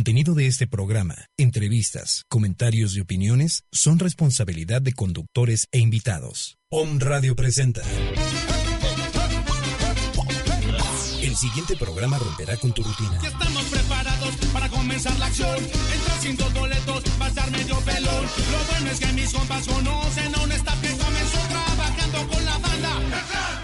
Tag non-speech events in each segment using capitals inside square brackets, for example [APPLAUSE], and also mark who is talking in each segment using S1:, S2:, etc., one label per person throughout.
S1: contenido de este programa, entrevistas, comentarios y opiniones son responsabilidad de conductores e invitados. Om Radio presenta. El siguiente programa romperá con tu rutina.
S2: Ya estamos preparados para comenzar la acción. Entra sin dos boletos, va a estar medio pelón. Lo bueno es que mis compas conocen a un staff que comenzó trabajando con la banda.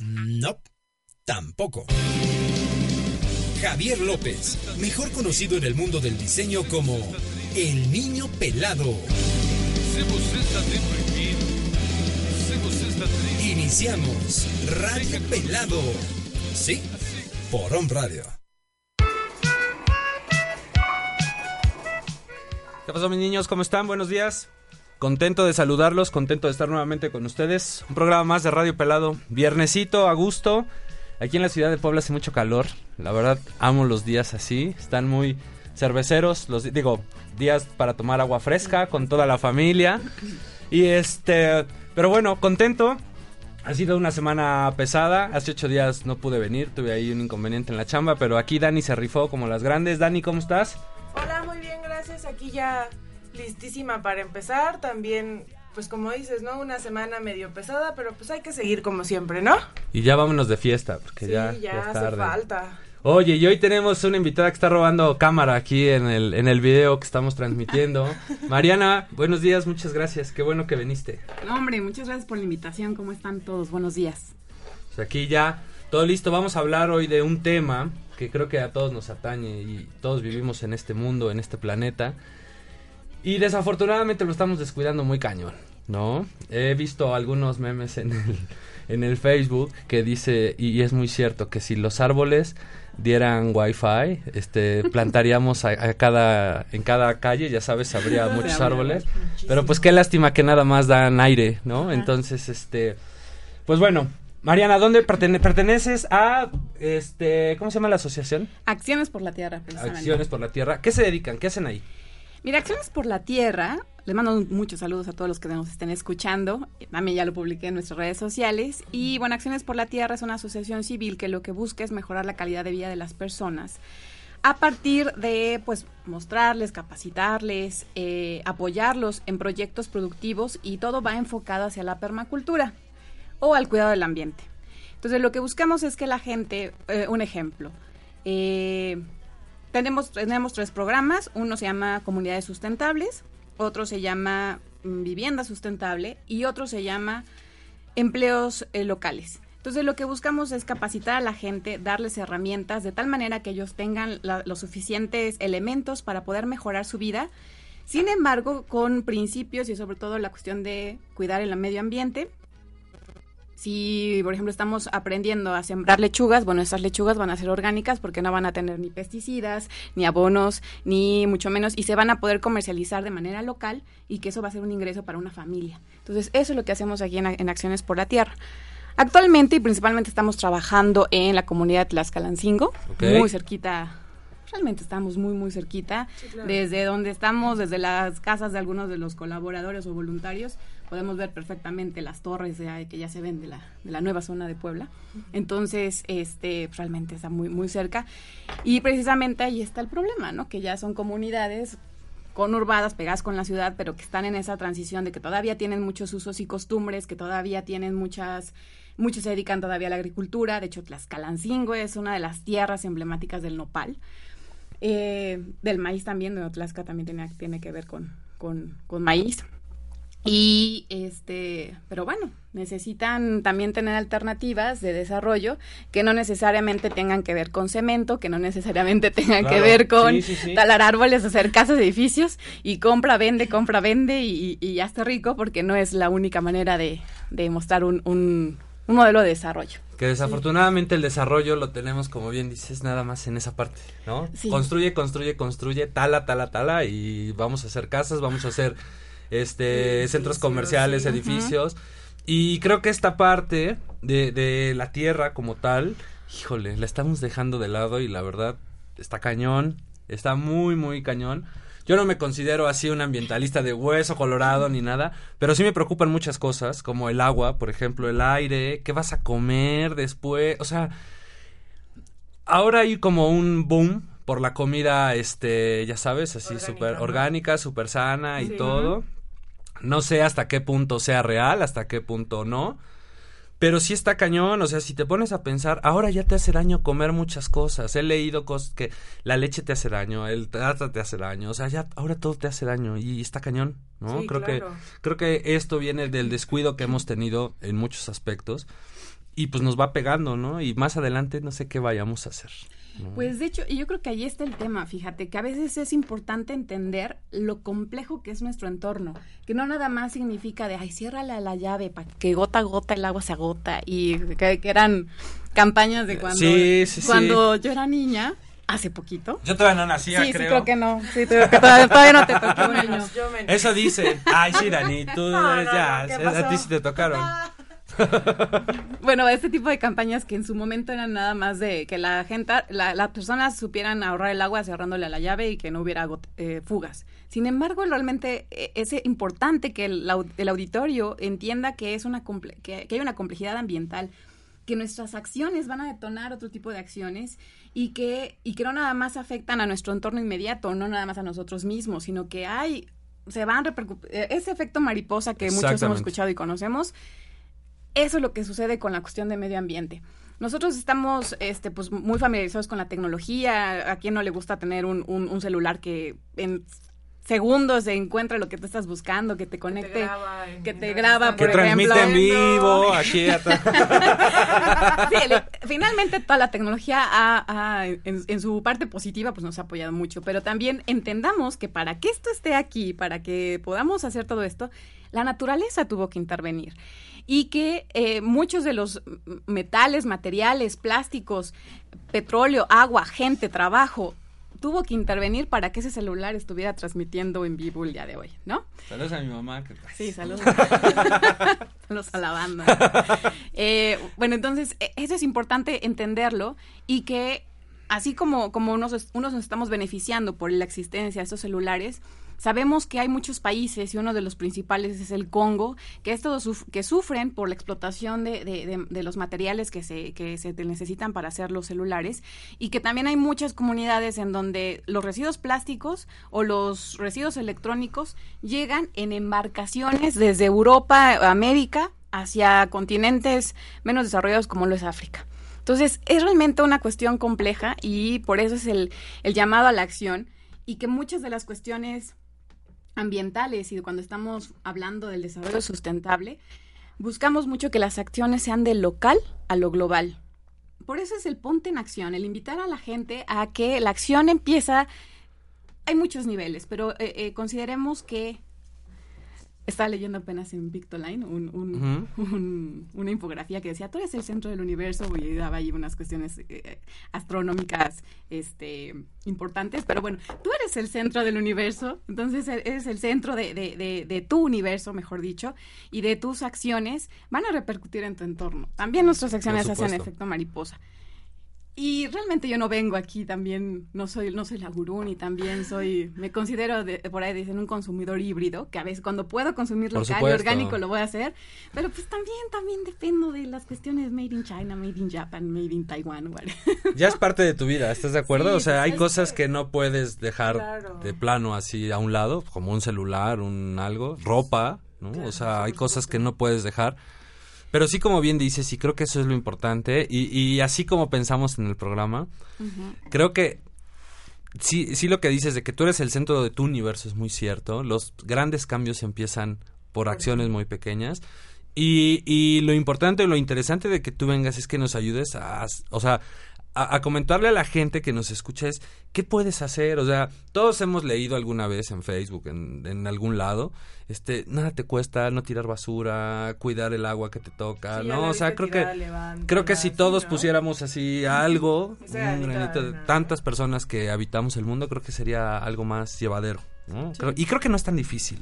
S1: No, tampoco. Javier López, mejor conocido en el mundo del diseño como el niño pelado. Iniciamos Radio Pelado. Sí, por On Radio.
S3: ¿Qué pasó mis niños? ¿Cómo están? Buenos días. Contento de saludarlos, contento de estar nuevamente con ustedes. Un programa más de Radio Pelado. Viernesito, a gusto. Aquí en la ciudad de Puebla hace mucho calor. La verdad, amo los días así. Están muy cerveceros. Los, digo, días para tomar agua fresca con toda la familia. Y este, pero bueno, contento. Ha sido una semana pesada. Hace ocho días no pude venir. Tuve ahí un inconveniente en la chamba. Pero aquí Dani se rifó como las grandes. Dani, ¿cómo estás?
S4: Hola, muy bien, gracias. Aquí ya listísima para empezar. También, pues como dices, ¿no? Una semana medio pesada, pero pues hay que seguir como siempre, ¿no?
S3: Y ya vámonos de fiesta, porque
S4: sí,
S3: ya,
S4: ya,
S3: ya es
S4: hace
S3: tarde.
S4: falta.
S3: Oye, y hoy tenemos una invitada que está robando cámara aquí en el, en el video que estamos transmitiendo. [LAUGHS] Mariana, buenos días, muchas gracias. Qué bueno que viniste.
S5: No, hombre, muchas gracias por la invitación. ¿Cómo están todos? Buenos días.
S3: Pues aquí ya, todo listo. Vamos a hablar hoy de un tema que creo que a todos nos atañe y todos vivimos en este mundo, en este planeta. Y desafortunadamente lo estamos descuidando muy cañón, ¿no? He visto algunos memes en el, en el Facebook que dice, y es muy cierto, que si los árboles dieran wifi, este, plantaríamos a, a cada, en cada calle, ya sabes, habría [LAUGHS] muchos árboles. Pero pues qué lástima que nada más dan aire, ¿no? Entonces, este, pues bueno, Mariana, ¿dónde pertene- perteneces a, este, ¿cómo se llama la asociación?
S5: Acciones por la Tierra, precisamente.
S3: Acciones por la Tierra. ¿Qué se dedican? ¿Qué hacen ahí?
S5: Mira, Acciones por la Tierra, les mando muchos saludos a todos los que nos estén escuchando. También ya lo publiqué en nuestras redes sociales. Y bueno, Acciones por la Tierra es una asociación civil que lo que busca es mejorar la calidad de vida de las personas a partir de pues mostrarles, capacitarles, eh, apoyarlos en proyectos productivos y todo va enfocado hacia la permacultura o al cuidado del ambiente. Entonces lo que buscamos es que la gente, eh, un ejemplo, eh, tenemos, tenemos tres programas, uno se llama Comunidades Sustentables, otro se llama mm, Vivienda Sustentable y otro se llama Empleos eh, Locales. Entonces lo que buscamos es capacitar a la gente, darles herramientas de tal manera que ellos tengan los suficientes elementos para poder mejorar su vida. Sin embargo, con principios y sobre todo la cuestión de cuidar el medio ambiente, si, por ejemplo, estamos aprendiendo a sembrar lechugas, bueno, esas lechugas van a ser orgánicas porque no van a tener ni pesticidas, ni abonos, ni mucho menos, y se van a poder comercializar de manera local y que eso va a ser un ingreso para una familia. Entonces, eso es lo que hacemos aquí en, en Acciones por la Tierra. Actualmente y principalmente estamos trabajando en la comunidad de Tlaxcalancingo, muy cerquita, realmente estamos muy, muy cerquita, desde donde estamos, desde las casas de algunos de los colaboradores o voluntarios, podemos ver perfectamente las torres de que ya se ven de la, de la nueva zona de Puebla. Entonces, este, realmente está muy, muy cerca. Y precisamente ahí está el problema, ¿no? Que ya son comunidades conurbadas, pegadas con la ciudad, pero que están en esa transición de que todavía tienen muchos usos y costumbres, que todavía tienen muchas, muchos se dedican todavía a la agricultura. De hecho, Tlaxcalancingo es una de las tierras emblemáticas del nopal. Eh, del maíz también, de Tlaxca también tiene, tiene que ver con, con, con maíz. Y este, pero bueno, necesitan también tener alternativas de desarrollo que no necesariamente tengan que ver con cemento, que no necesariamente [LAUGHS] tengan que ver con
S3: sí, sí, sí.
S5: talar árboles, hacer casas, edificios y compra, vende, compra, vende y, y ya está rico porque no es la única manera de, de mostrar un, un, un modelo de desarrollo.
S3: Que desafortunadamente el desarrollo lo tenemos, como bien dices, nada más en esa parte, ¿no?
S5: Sí.
S3: Construye, construye, construye, tala, tala, tala, y vamos a hacer casas, vamos a hacer este
S4: Edificios,
S3: centros comerciales,
S4: sí.
S3: edificios. Y creo que esta parte de, de la tierra como tal, híjole, la estamos dejando de lado y la verdad está cañón, está muy, muy cañón. Yo no me considero así un ambientalista de hueso colorado ni nada, pero sí me preocupan muchas cosas, como el agua, por ejemplo, el aire, qué vas a comer después, o sea, ahora hay como un boom por la comida, este, ya sabes, así súper orgánica, súper sana y
S4: Sí.
S3: todo. No sé hasta qué punto sea real, hasta qué punto no. Pero sí está cañón, o sea, si te pones a pensar, ahora ya te hace daño comer muchas cosas. He leído cosas que la leche te hace daño, el trata te hace daño, o sea, ya ahora todo te hace daño y está cañón, ¿no?
S4: Sí,
S3: creo
S4: claro.
S3: que creo que esto viene del descuido que hemos tenido en muchos aspectos y pues nos va pegando, ¿no? Y más adelante no sé qué vayamos a hacer.
S5: Pues de hecho, y yo creo que ahí está el tema, fíjate, que a veces es importante entender lo complejo que es nuestro entorno, que no nada más significa de, ay, ciérrala la llave para que gota a gota el agua se agota, y que, que eran campañas de cuando,
S3: Sí, sí, sí.
S5: cuando yo era niña, hace poquito.
S3: Yo todavía no nacía,
S5: sí, sí, creo que no, sí, creo que todavía, todavía no te tocó,
S4: menos, [LAUGHS] yo menos.
S3: Eso dice. Ay, sí, Dani, tú [LAUGHS]
S4: No, no,
S3: ya,
S4: no, ¿qué
S3: a ti sí te tocaron. [LAUGHS]
S5: Bueno, este tipo de campañas que en su momento eran nada más de que la gente, la- las personas supieran ahorrar el agua cerrándole a la llave y que no hubiera eh, fugas. Sin embargo, realmente eh, es importante que el, el auditorio entienda que es una comple- que, que hay una complejidad ambiental que nuestras acciones van a detonar otro tipo de acciones y que, y que no nada más afectan a nuestro entorno inmediato, no nada más a nosotros mismos, sino que hay, se van eh, ese efecto mariposa que muchos hemos escuchado y conocemos, eso es lo que sucede con la cuestión de medio ambiente. Nosotros estamos este, pues, muy familiarizados con la tecnología. ¿A quién no le gusta tener un, un- celular que en segundos se encuentra lo que tú estás buscando, que te conecte,
S4: graba en-
S5: que te graba,
S3: Que
S5: por ejemplo?
S3: transmite en vivo, [LAUGHS] aquí atrás.
S5: Sí, le- finalmente toda la tecnología ha- ha, en, en su parte positiva pues nos ha apoyado mucho, pero también entendamos que para que esto esté aquí, para que podamos hacer todo esto, la naturaleza tuvo que intervenir y que eh, muchos de los metales, materiales, plásticos, petróleo, agua, gente, trabajo, tuvo que intervenir para que ese celular estuviera transmitiendo en vivo el día de hoy, ¿no?
S3: Saludos a mi mamá. que-
S5: Sí, saludos. [LAUGHS] saludos a la banda. Eh, bueno, entonces, e- eso es importante entenderlo y que así como, como unos, unos nos estamos beneficiando por la existencia de estos celulares, sabemos que hay muchos países y uno de los principales es el Congo, que, esto suf- que sufren por la explotación de, de- de- los materiales que se, que se necesitan para hacer los celulares y que también hay muchas comunidades en donde los residuos plásticos o los residuos electrónicos llegan en embarcaciones desde Europa, América, hacia continentes menos desarrollados como lo es África. Entonces, es realmente una cuestión compleja y por eso es el, el llamado a la acción y que muchas de las cuestiones ambientales y cuando estamos hablando del desarrollo sustentable, buscamos mucho que las acciones sean de local a lo global. Por eso es el ponte en acción, el invitar a la gente a que la acción empieza, hay muchos niveles, pero eh, eh, consideremos que estaba leyendo apenas en Pictoline un, un- [LAUGHS] un- una infografía que decía, tú eres el centro del universo y daba ahí unas cuestiones eh, astronómicas este, importantes, pero bueno, tú eres el centro del universo, entonces e- eres el centro de, de- de- de tu universo, mejor dicho, y de tus acciones van a repercutir en tu entorno. También nuestras acciones hacen efecto mariposa. Y realmente yo no vengo aquí también, no soy, no soy la gurú ni también soy, me considero de- por ahí dicen un consumidor híbrido, que a veces cuando puedo consumir local y orgánico lo voy a hacer, pero pues también, también dependo de las cuestiones made in China, made in Japan, made in Taiwan. [LAUGHS]
S3: Ya es parte de tu vida, ¿estás de acuerdo?
S5: Sí,
S3: o sea,
S5: pues
S3: hay cosas
S5: que-
S3: que no puedes dejar
S4: Claro.
S3: de plano así a un lado, como un celular, un algo, ropa, ¿no? o sea, hay cosas que no puedes dejar. Pero sí, como bien dices, y creo que eso es lo importante, y, y así como pensamos en el programa, creo que sí, sí lo que dices de que tú eres el centro de tu universo es muy cierto. Los grandes cambios empiezan por acciones muy pequeñas. Y, y lo importante, lo interesante de que tú vengas es que nos ayudes a, o sea, a, a comentarle a la gente que nos escucha es, ¿qué puedes hacer? O sea, todos hemos leído alguna vez en Facebook, en, en algún lado, este, nada te cuesta no tirar basura, cuidar el agua que te toca,
S4: Sí,
S3: ¿no? O sea, creo que, creo que si todos
S4: ¿no?
S3: pusiéramos así [LAUGHS] algo, un
S4: granito de
S3: tantas personas que habitamos el mundo, creo que sería algo más llevadero, ¿no? Creo- y creo que no es tan difícil.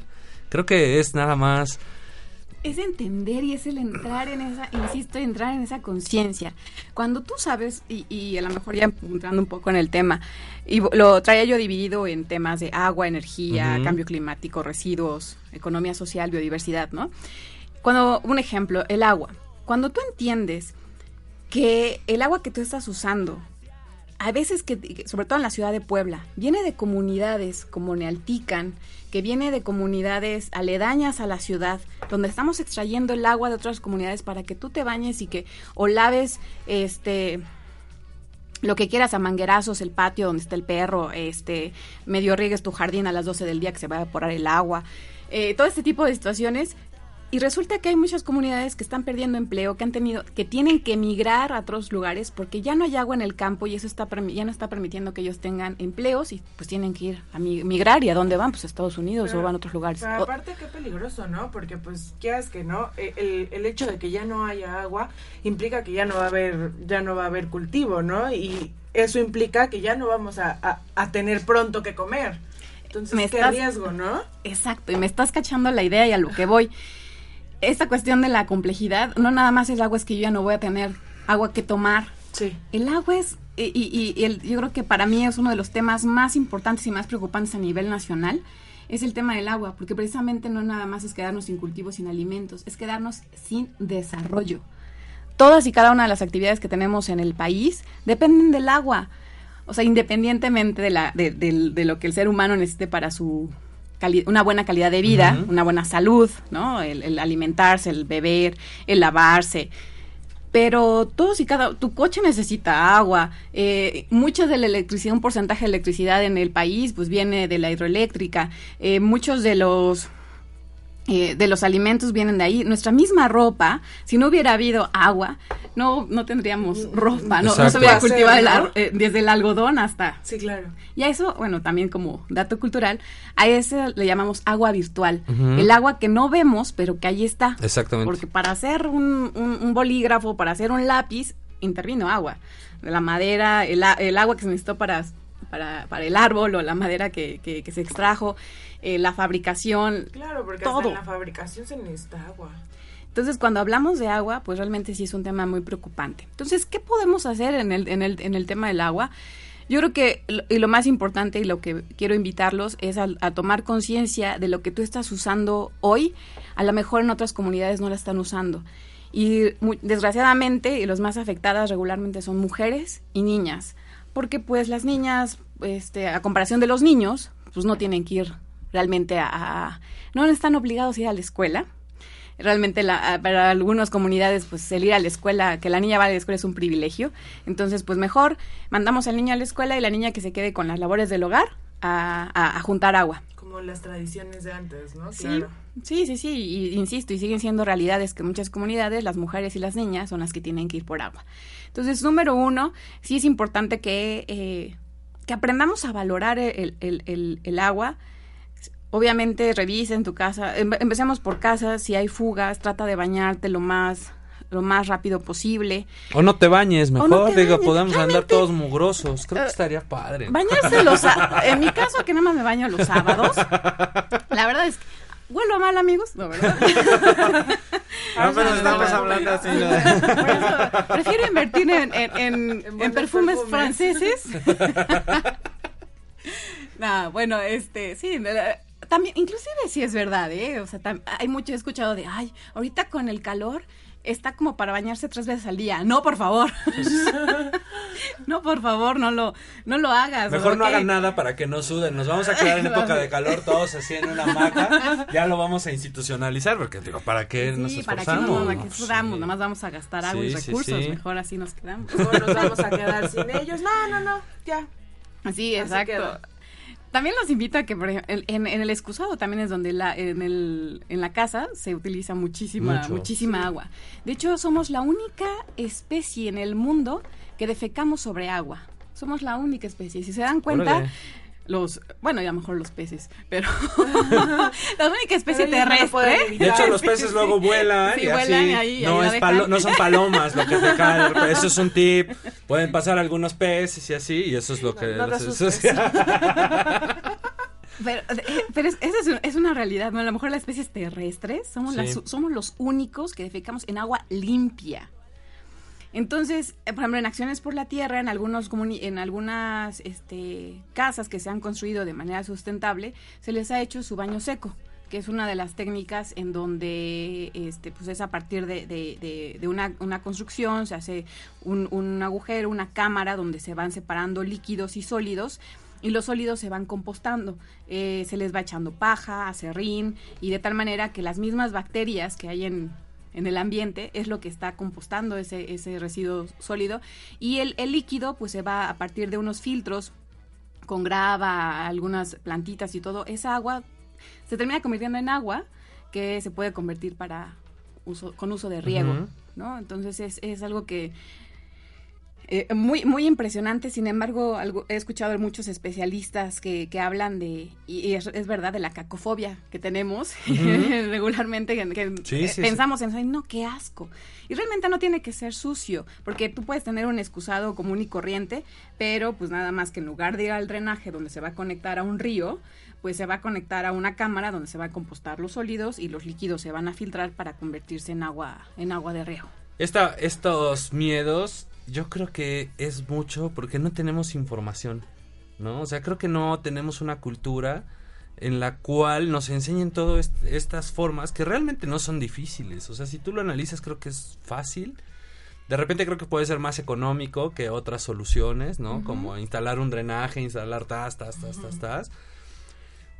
S3: Creo que es nada más
S5: Es entender y es el entrar en esa, insisto, entrar en esa conciencia. Cuando tú sabes, y, y a lo mejor ya entrando un poco en el tema, y lo traía yo dividido en temas de agua, energía, cambio climático, residuos, economía social, biodiversidad, ¿no? Cuando, un ejemplo, el agua. Cuando tú entiendes que el agua que tú estás usando, a veces que, sobre todo en la ciudad de Puebla, viene de comunidades como Nealtican, que viene de comunidades aledañas a la ciudad, donde estamos extrayendo el agua de otras comunidades para que tú te bañes y que o laves este lo que quieras a manguerazos, el patio donde está el perro, este medio riegues tu jardín a las 12 del día que se va a evaporar el agua, eh, todo este tipo de situaciones y resulta que hay muchas comunidades que están perdiendo empleo, que han tenido, que tienen que emigrar a otros lugares porque ya no hay agua en el campo y eso está ya no está permitiendo que ellos tengan empleos y pues tienen que ir a mi- migrar y a dónde van, pues a Estados Unidos
S4: Pero-
S5: o van a otros lugares.
S4: Pero aparte qué peligroso, ¿no? Porque pues quieras que no, eh, el, el hecho de que ya no haya agua implica que ya no va a haber, ya no va a haber cultivo, ¿no? Y eso implica que ya no vamos a, a- a tener pronto que comer. Entonces,
S5: Me
S4: qué
S5: estás-
S4: riesgo, ¿no?
S5: Exacto, y me estás cachando la idea y a lo que voy. Esta cuestión de la complejidad, no nada más el agua es que yo ya no voy a tener agua que tomar.
S4: Sí.
S5: El agua es, y, y- y el- yo creo que para mí es uno de los temas más importantes y más preocupantes a nivel nacional, es el tema del agua, porque precisamente no nada más es quedarnos sin cultivos, sin alimentos, es quedarnos sin desarrollo. Todas y cada una de las actividades que tenemos en el país dependen del agua. O sea, independientemente de, la, de, del- de lo que el ser humano necesite para su una buena calidad de vida, una buena salud, ¿no? El, el alimentarse, el beber, el lavarse. Pero todos y cada, tu coche necesita agua. Eh, mucha de la electricidad, un porcentaje de electricidad en el país, pues viene de la hidroeléctrica. Eh, muchos de los eh, de los alimentos vienen de ahí. Nuestra misma ropa, si no hubiera habido agua, no, no tendríamos ropa, no, no se hubiera cultivado el eh, desde el algodón hasta
S4: Sí, claro.
S5: y a eso, bueno, también como dato cultural, a ese le llamamos agua virtual. El agua que no vemos, pero que ahí está.
S3: Exactamente.
S5: Porque para hacer un, un- un bolígrafo, para hacer un lápiz, intervino agua. La madera, el, a- el agua que se necesitó para, para, para el árbol o la madera que, que- que se extrajo, eh, la fabricación.
S4: Claro, porque
S5: Todo.
S4: hasta en la fabricación se necesita agua.
S5: Entonces, cuando hablamos de agua, pues realmente sí es un tema muy preocupante. Entonces, ¿qué podemos hacer en el, en el, en el tema del agua? Yo creo que y lo más importante y lo que quiero invitarlos es a, a tomar conciencia de lo que tú estás usando hoy. A lo mejor en otras comunidades no la están usando. Y mu- desgraciadamente, los más afectadas regularmente son mujeres y niñas. Porque pues las niñas, este, a comparación de los niños, pues no tienen que ir realmente a... a- no están obligados a ir a la escuela realmente la, para algunas comunidades pues el ir a la escuela, que la niña vaya a la escuela es un privilegio. Entonces pues mejor mandamos al niño a la escuela y la niña que se quede con las labores del hogar a, a- a juntar agua.
S4: Como las tradiciones de antes, ¿no?
S5: Sí,
S4: Claro.
S5: sí, sí, sí, y, insisto, y siguen siendo realidades que en muchas comunidades las mujeres y las niñas son las que tienen que ir por agua. Entonces, número uno, sí es importante que, eh, que aprendamos a valorar el, el- el- el agua. Obviamente, revisa en tu casa, em- empecemos por casa, si hay fugas, trata de bañarte lo más lo más rápido posible.
S3: O no te bañes, mejor.
S5: no te
S3: Digo,
S5: bañes.
S3: podemos andar todos mugrosos. Creo que
S5: Eh,
S3: estaría padre.
S5: Bañarse los [LAUGHS] en mi caso que nada más me baño los sábados. La verdad es que huelo mal, amigos, no, ¿verdad? [LAUGHS] [LAUGHS]
S3: Ah, pero
S4: no,
S3: estamos
S4: no,
S3: hablando
S4: no.
S3: así. ¿no?
S5: Por eso prefiero invertir en, en, en- en
S4: buenos
S5: perfumes,
S4: perfumes.
S5: franceses. no, bueno, este, sí, también, inclusive sí es verdad, ¿eh? O sea, tam- hay mucho, he escuchado de, ay, ahorita con el calor está como para bañarse tres veces al día. No, por favor. [LAUGHS] no, por favor, no lo, no lo hagas.
S3: Mejor no hagan nada para que no suden. Nos vamos a quedar en [LAUGHS] época de calor todos así en una hamaca. Ya lo vamos a institucionalizar porque digo, ¿para qué nos
S5: Sí, para que
S3: esforzamos?
S5: no, para que
S3: Sí.
S5: sudamos, nada más vamos a gastar agua y
S3: Sí, sí,
S5: recursos,
S3: sí.
S5: mejor así nos quedamos.
S4: Luego nos vamos a quedar sin ellos. No, no, no, ya.
S5: Sí,
S4: Así
S5: exacto. También los invito a que, por ejemplo, en, en el excusado también es donde la, en, el, en la casa se utiliza muchísima,
S3: Mucho.
S5: muchísima agua. De hecho, somos la única especie en el mundo que defecamos sobre agua. Somos la única especie. Si se dan cuenta,
S3: Órale.
S5: Los, bueno, y a lo mejor los peces, pero [LAUGHS] la única especie
S4: Pero no
S5: terrestre.
S3: De hecho, los [LAUGHS] peces luego vuelan
S5: Sí,
S3: y
S5: vuelan ahí-
S3: no,
S5: ahí
S3: es
S5: la
S3: palo- no son palomas lo que te cae. [LAUGHS] Eso es un tip. Pueden pasar algunos peces y así, y eso es lo que...
S4: no
S3: eso-.
S5: Pero, eh, pero es, esa es, un- es una realidad. A lo mejor las especies terrestres somos,
S3: Sí.
S5: las, somos los únicos que defecamos en agua limpia. Entonces, eh, por ejemplo, en Acciones por la Tierra, en, algunos en algunas este, casas que se han construido de manera sustentable, se les ha hecho su baño seco que es una de las técnicas en donde este, pues es a partir de, una, construcción, se hace un, un agujero, una cámara donde se van separando líquidos y sólidos y los sólidos se van compostando. Eh, se les va echando paja, acerrín y de tal manera que las mismas bacterias que hay en, en el ambiente es lo que está compostando ese, ese residuo sólido y el, el líquido pues se va a partir de unos filtros con grava, algunas plantitas y todo, esa agua se termina convirtiendo en agua que se puede convertir para uso, con uso de riego. ¿no? Entonces es, es algo que eh, muy, muy impresionante, sin embargo, algo, he escuchado a muchos especialistas que, que hablan de, y, es, es verdad, de la cacofobia que tenemos [LAUGHS] regularmente, que, que,
S3: Sí,
S5: eh,
S3: sí.
S5: pensamos en, "Ay, no, qué asco. Y realmente no tiene que ser sucio, porque tú puedes tener un excusado común y corriente, pero pues nada más que en lugar de ir al drenaje donde se va a conectar a un río, pues se va a conectar a una cámara donde se va a compostar los sólidos y los líquidos se van a filtrar para convertirse en agua, en agua de riego.
S3: Esta, estos miedos, yo creo que es mucho porque no tenemos información, ¿no? O sea, creo que no tenemos una cultura en la cual nos enseñen todas estas formas que realmente no son difíciles. O sea, si tú lo analizas, creo que es fácil. De repente creo que puede ser más económico que otras soluciones, ¿no? Como instalar un drenaje, instalar tas, tas, tas, tas, tas.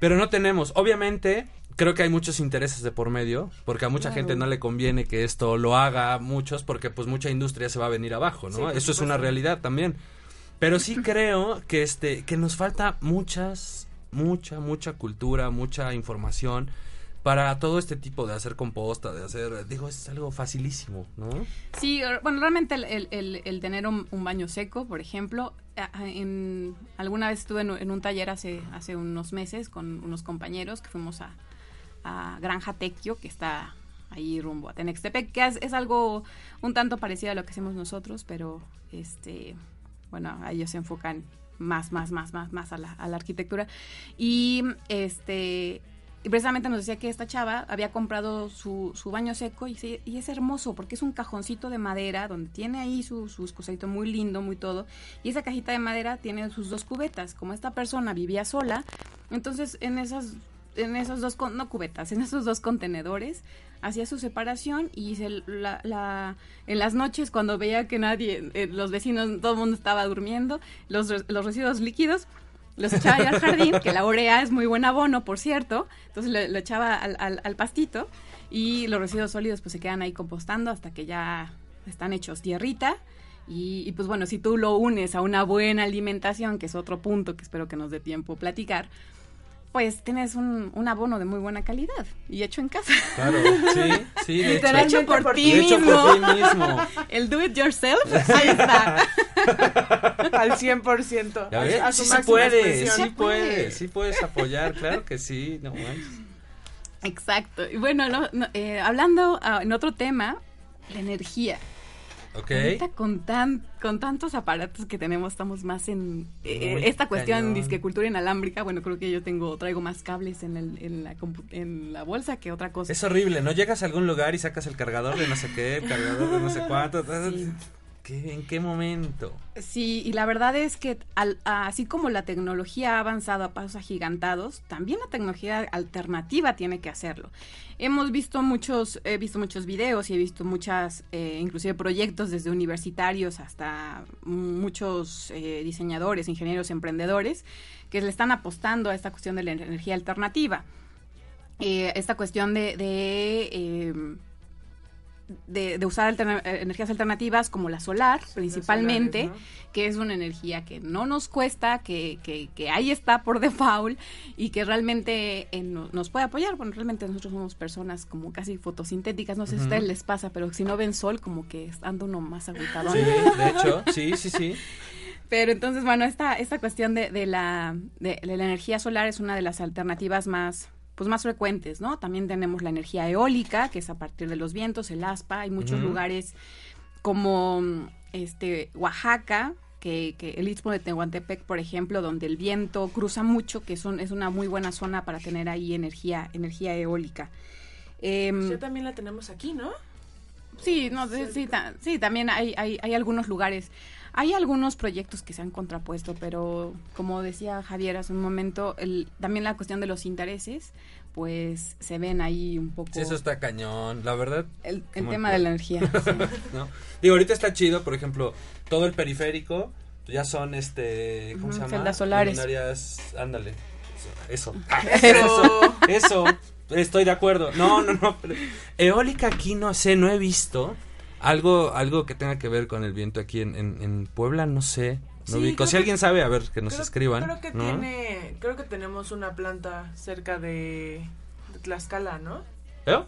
S3: Pero no tenemos. Obviamente, creo que hay muchos intereses de por medio, porque a mucha
S4: Claro.
S3: gente no le conviene que esto lo haga muchos, porque pues mucha industria se va a venir abajo, ¿no?
S4: Sí,
S3: Eso es una realidad también. Pero sí [CLEARS THROAT] creo que este, que nos falta muchas, mucha, mucha cultura, mucha información para todo este tipo de hacer composta, de hacer, digo, es algo facilísimo, ¿no?
S5: Sí, bueno, realmente el, el- el- el tener un, un baño seco, por ejemplo, en, alguna vez estuve en, en un taller hace, hace unos meses con unos compañeros que fuimos a, a Granja Tequio, que está ahí rumbo a Tenextepec, que es, algo un tanto parecido a lo que hacemos nosotros, pero este, bueno, ellos se enfocan más, más, más, más, más a la, a la arquitectura. Y este y precisamente nos decía que esta chava había comprado su, su baño seco y, y es hermoso porque es un cajoncito de madera donde tiene ahí su, su excusadito muy lindo, muy todo. Y esa cajita de madera tiene sus dos cubetas. Como esta persona vivía sola, entonces en esas, en esos dos, no cubetas, en esos dos contenedores hacía su separación y se, la, la- en las noches cuando veía que nadie, eh, los vecinos, todo el mundo estaba durmiendo, los, los residuos líquidos los echaba ya al jardín, que la urea es muy buen abono, por cierto, entonces lo, echaba al pastito y los residuos sólidos pues se quedan ahí compostando hasta que ya están hechos tierrita. Y, y, pues bueno, si tú lo unes a una buena alimentación, que es otro punto que espero que nos dé tiempo platicar, pues tienes un, un abono de muy buena calidad y hecho en casa.
S3: Claro, sí, [LAUGHS] sí, de hecho.
S4: Hecho
S5: por,
S4: por
S5: ti mismo.
S3: por ti mismo.
S5: El do it yourself, ahí está. [LAUGHS]
S4: Al 100%.
S3: ¿Ya
S4: a-
S3: ves?
S4: a su
S3: Sí se puede, sí puede, sí puedes apoyar, claro que sí, no manches.
S5: Exacto. Y bueno, no- no, eh, hablando ah, en otro tema, la energía. Ahorita con tan con tantos aparatos que tenemos estamos más en eh, esta cuestión
S3: cañón.
S5: disquecultura inalámbrica. Bueno, creo que yo tengo traigo más cables en, el, en, la, en la bolsa que otra cosa.
S3: Es horrible, ¿no? Llegas a algún lugar y sacas el cargador de no sé qué, el cargador de no sé cuánto.
S5: Sí.
S3: ¿Qué- ¿En qué momento?
S5: Sí, y la verdad es que al- así como la tecnología ha avanzado a pasos agigantados, también la tecnología alternativa tiene que hacerlo. Hemos visto muchos, he visto muchos videos y he visto muchas, eh, inclusive proyectos desde universitarios hasta muchos eh, diseñadores, ingenieros, emprendedores, que le están apostando a esta cuestión de la energía alternativa. Eh, esta cuestión de, eh, de, de usar alterna- eh, energías alternativas como la solar, principalmente,
S4: solares,
S5: que es una energía que no nos cuesta, que, que, que ahí está por [LAUGHS] default y que realmente eh, no- nos puede apoyar. Bueno, realmente nosotros somos personas como casi fotosintéticas, no sé si a ustedes les pasa, pero si no ven sol, como que anda uno más agotado.
S3: Sí, de hecho, sí, sí, sí. [LAUGHS]
S5: Pero entonces, bueno, esta, esta cuestión de, de la, de, de la energía solar es una de las alternativas más pues más frecuentes, ¿no? También tenemos la energía eólica, que es a partir de los vientos, el aspa, hay muchos lugares como este Oaxaca, que, que el istmo de Tehuantepec, por ejemplo, donde el viento cruza mucho, que son, es una muy buena zona para tener ahí energía, energía eólica.
S4: Ya también la tenemos aquí, ¿no?
S5: Sí, no, sí, sí, ta- sí, también hay, hay, hay algunos lugares. Hay algunos proyectos que se han contrapuesto, pero como decía Javier hace un momento, el, también la cuestión de los intereses, pues se ven ahí un poco
S3: Sí, eso está cañón, la verdad.
S5: el, el tema
S3: el-
S5: de la energía. [LAUGHS] sí.
S3: ¿no? Digo, ahorita está chido, por ejemplo, todo el periférico ya son, este, ¿cómo
S5: Ujú,
S3: se llama?
S5: celdas solares.
S3: Luminarias, ándale, eso,
S4: Eso. [LAUGHS]
S3: eso, estoy de acuerdo. No, no, no, eólica aquí no sé, no he visto algo, algo que tenga que ver con el viento aquí en, en, en Puebla, no sé. No
S4: Sí,
S3: ubico. Si
S4: que-
S3: alguien sabe, a ver, que nos
S4: creo,
S3: escriban.
S4: Creo que
S3: ¿no?
S4: tiene, creo que tenemos una planta cerca de, de Tlaxcala, ¿no?
S3: ¿Eh?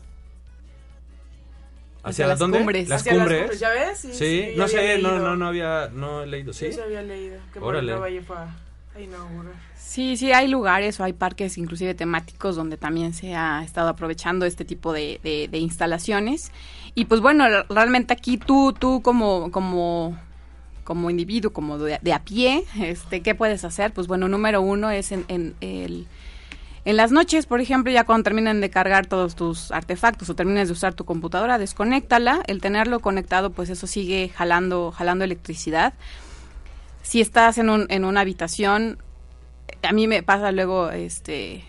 S3: ¿Hacia
S5: las
S3: dónde?
S5: cumbres.
S3: Las
S4: Hacia
S3: cumbres.
S4: ¿Ya ves?
S3: Sí,
S4: Sí,
S3: no
S4: yo había
S3: sé, no,
S4: leído.
S3: no, no había, no he leído, ¿sí?
S4: Se había leído que
S3: Órale.
S4: Valle fue a, a inaugurar.
S5: Sí, sí, hay lugares o hay parques inclusive temáticos donde también se ha estado aprovechando este tipo de, de- de instalaciones. Y pues bueno, realmente aquí tú, tú como, como, como individuo, como de, de a pie, este, ¿qué puedes hacer? Pues bueno, número uno es en, en el... En las noches, por ejemplo, ya cuando terminen de cargar todos tus artefactos o termines de usar tu computadora, desconéctala. El tenerlo conectado, pues eso sigue jalando, jalando electricidad. Si estás en, un, en una habitación, a mí me pasa luego, este,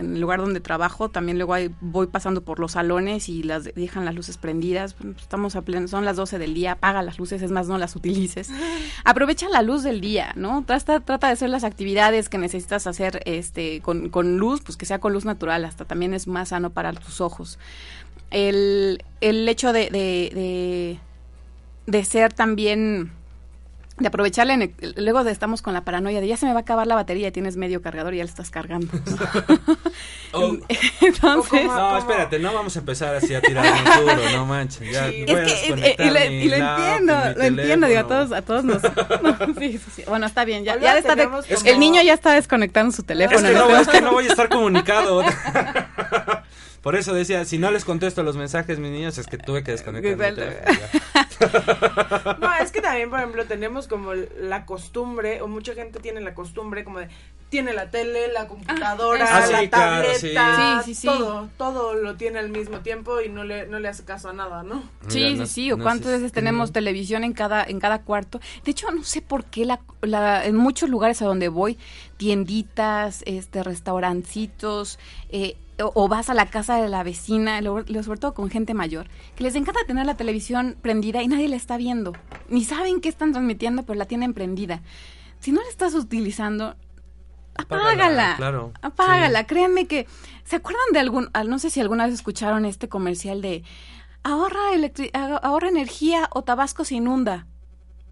S5: en el lugar donde trabajo, también luego hay- voy pasando por los salones y las de- dejan las luces prendidas. Pues, Estamos a pleno, son las 12 del día, apaga las luces, es más, no las utilices. [LAUGHS] Aprovecha la luz del día, ¿no? Trata, trata de hacer las actividades que necesitas hacer este, con, con luz, pues que sea con luz natural, hasta también es más sano para tus ojos. El, el hecho de, de, de, de ser también de aprovechar la ener- luego de estamos con la paranoia de ya se me va a acabar la batería y tienes medio cargador y ya lo estás cargando. [LAUGHS]
S3: Oh, [LAUGHS]
S5: Entonces,
S4: como-
S3: no, espérate, no vamos a empezar así a tirarnos duro, no manches. Ya
S4: Sí.
S5: es que y, lo- y lo entiendo, lo entiendo, digo, a todos, a todos nos... [LAUGHS] no, sí, sí, sí. Bueno, está bien, ya,
S4: Hola,
S5: ya está de-
S4: tenemos
S5: el
S4: como-
S5: niño ya está desconectando su
S3: Es
S5: teléfono.
S3: que,
S5: ¿no?
S3: no, es que no voy a estar comunicado. Por eso decía, si no les contesto los mensajes, mis niños, es que tuve que desconectar. [LAUGHS]
S4: No, es que también, por ejemplo, tenemos como la costumbre, o mucha gente tiene la costumbre como de, tiene la tele, la computadora,
S5: Ah,
S3: sí,
S4: la
S3: claro,
S4: tableta,
S5: sí. Sí, sí, sí.
S4: todo, todo lo tiene al mismo tiempo y no le, no le hace caso a nada, ¿no?
S5: Sí,
S3: Mira,
S5: sí,
S3: no-
S5: sí, o
S3: no
S5: cuántas veces tenemos televisión en cada en cada cuarto. De hecho, no sé por qué la, la- en muchos lugares a donde voy, tienditas, este restaurancitos, eh, o, o vas a la casa de la vecina, lo- lo- sobre todo con gente mayor, que les encanta tener la televisión prendida y nadie la está viendo. Ni saben qué están transmitiendo, pero la tienen prendida. Si no la estás utilizando,
S3: Apágala,
S5: apágala.
S3: claro,
S5: Apágala.
S3: sí.
S5: Créanme que. ¿Se acuerdan de algún.? No sé si alguna vez escucharon este comercial de. Ahorra, ah, ahorra energía o Tabasco se inunda.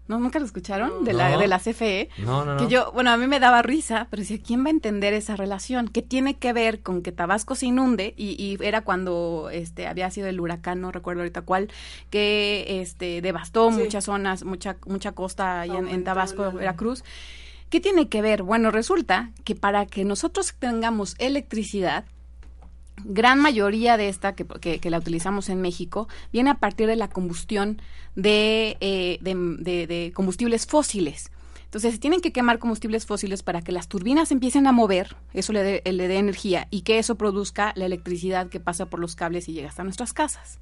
S5: ¿No? ¿Nunca lo escucharon? De, la, de la CFE.
S3: No, no, no.
S5: Que yo, bueno, a mí me daba risa, pero decía, ¿quién va a entender esa relación? ¿Qué tiene que ver con que Tabasco se inunde? Y, y era cuando este había sido el huracán, no recuerdo ahorita cuál, que este devastó
S4: Sí.
S5: muchas zonas, mucha, mucha costa ahí en, Tabasco,
S4: la-
S5: Veracruz. ¿Qué tiene que ver? Bueno, resulta que para que nosotros tengamos electricidad, gran mayoría de esta que, que- la utilizamos en México viene a partir de la combustión de, eh, de, combustibles fósiles. Entonces, se tienen que quemar combustibles fósiles para que las turbinas empiecen a mover, eso le dé le dé energía y que eso produzca la electricidad que pasa por los cables y llega hasta nuestras casas.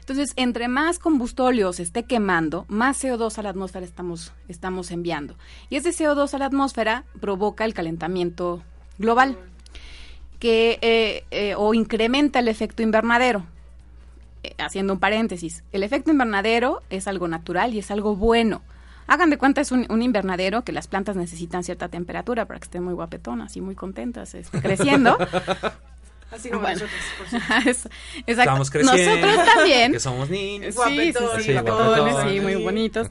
S5: Entonces, entre más combustóleo se esté quemando, más CO2 a la atmósfera estamos, estamos enviando. Y ese CO2 a la atmósfera provoca el calentamiento global, que eh, eh, o incrementa el efecto invernadero. Eh, haciendo un paréntesis, el efecto invernadero es algo natural y es algo bueno. Hagan de cuenta, es un, un invernadero que las plantas necesitan cierta temperatura para que estén muy guapetonas y muy contentas este, [LAUGHS] creciendo.
S4: Así como
S5: Bueno.
S4: nosotros, por [LAUGHS]
S5: exacto.
S3: Estamos creciendo.
S5: Nosotros también.
S3: Que somos niños.
S5: Sí, sí,
S4: Guapetones,
S5: sí,
S3: guapetones.
S5: guapetones, sí, muy bonitos.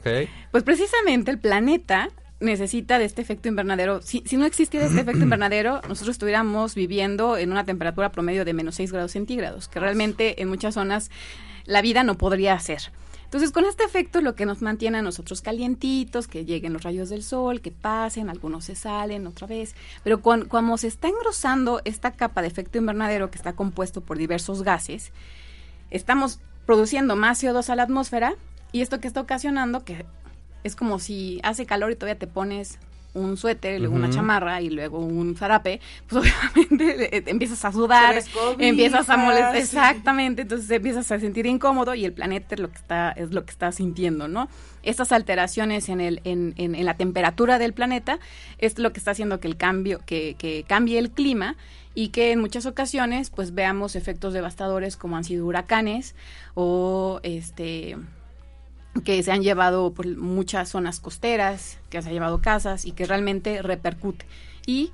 S5: Pues precisamente el planeta necesita de este efecto invernadero. Si, si no existiera este efecto [CLEARS THROAT] invernadero, nosotros estuviéramos viviendo en una temperatura promedio de menos 6 grados centígrados, que realmente en muchas zonas la vida no podría hacer. Entonces, con este efecto, lo que nos mantiene a nosotros calientitos, que lleguen los rayos del sol, que pasen, algunos se salen otra vez, pero cuan- cuando se está engrosando esta capa de efecto invernadero que está compuesto por diversos gases, estamos produciendo más CO2 a la atmósfera y esto que está ocasionando que es como si hace calor y todavía te pones un suéter, y luego una chamarra y luego un zarape, pues [LAUGHS] obviamente eh, empiezas a sudar,
S4: cobijas,
S5: empiezas a molestar,
S4: sí.
S5: exactamente, entonces te empiezas a sentir incómodo y el planeta es lo que está, es lo que está sintiendo, ¿no? Estas alteraciones en el, en, en, en la temperatura del planeta es lo que está haciendo que el cambio, que, que cambie el clima y que en muchas ocasiones pues veamos efectos devastadores como han sido huracanes o este que se han llevado por muchas zonas costeras, que se han llevado casas y que realmente repercute. Y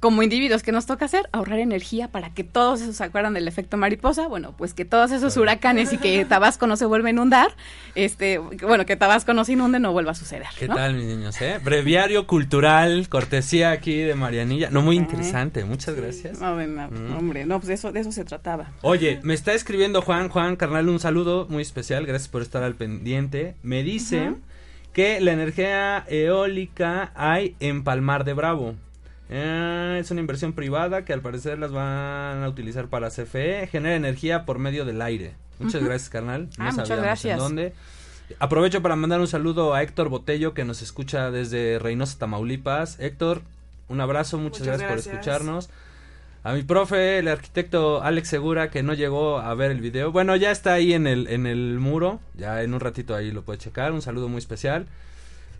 S5: como individuos, ¿qué nos toca hacer? Ahorrar energía para que todos esos se acuerdan del efecto mariposa. Bueno, pues que todos esos huracanes y que [LAUGHS] Tabasco no se vuelva a inundar, este, que, bueno, que Tabasco no se inunde no vuelva a suceder.
S3: ¿Qué
S5: ¿no?
S3: tal, mis niños? Eh? Breviario cultural, cortesía aquí de Marianilla. No, muy interesante, muchas gracias.
S5: No, bueno,
S3: Mm.
S5: Hombre, no, pues de eso, de eso se trataba.
S3: Oye, me está escribiendo Juan, Juan, carnal, un saludo muy especial, gracias por estar al pendiente. Me dice que la energía eólica hay en Palmar de Bravo. Eh, es una inversión privada que al parecer las van a utilizar para CFE, genera energía por medio del aire. Muchas gracias, carnal. No
S5: Ah, muchas gracias.
S3: en dónde. Aprovecho para mandar un saludo a Héctor Botello que nos escucha desde Reynosa, Tamaulipas. Héctor, un abrazo, muchas,
S4: Muchas
S3: gracias, por
S4: gracias.
S3: escucharnos. A mi profe, el arquitecto Alex Segura, que no llegó a ver el video. Bueno, ya está ahí en el, en el muro. Ya en un ratito ahí lo puede checar. Un saludo muy especial.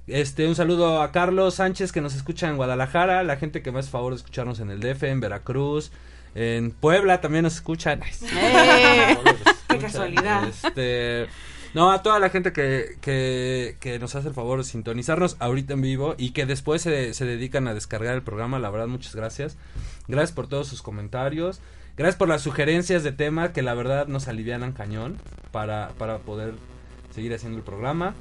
S3: Este, un saludo a Carlos Sánchez que nos escucha en Guadalajara. La gente que me hace favor de escucharnos en el DF, en Veracruz. En Puebla también nos escuchan.
S5: ¡Eh!
S4: Qué casualidad.
S3: Este, no, a toda la gente que, que, que nos hace el favor de sintonizarnos ahorita en vivo y que después se, se dedican a descargar el programa, la verdad, muchas gracias. Gracias por todos sus comentarios. Gracias por las sugerencias de tema que la verdad nos alivianan cañón para, para poder seguir haciendo el programa.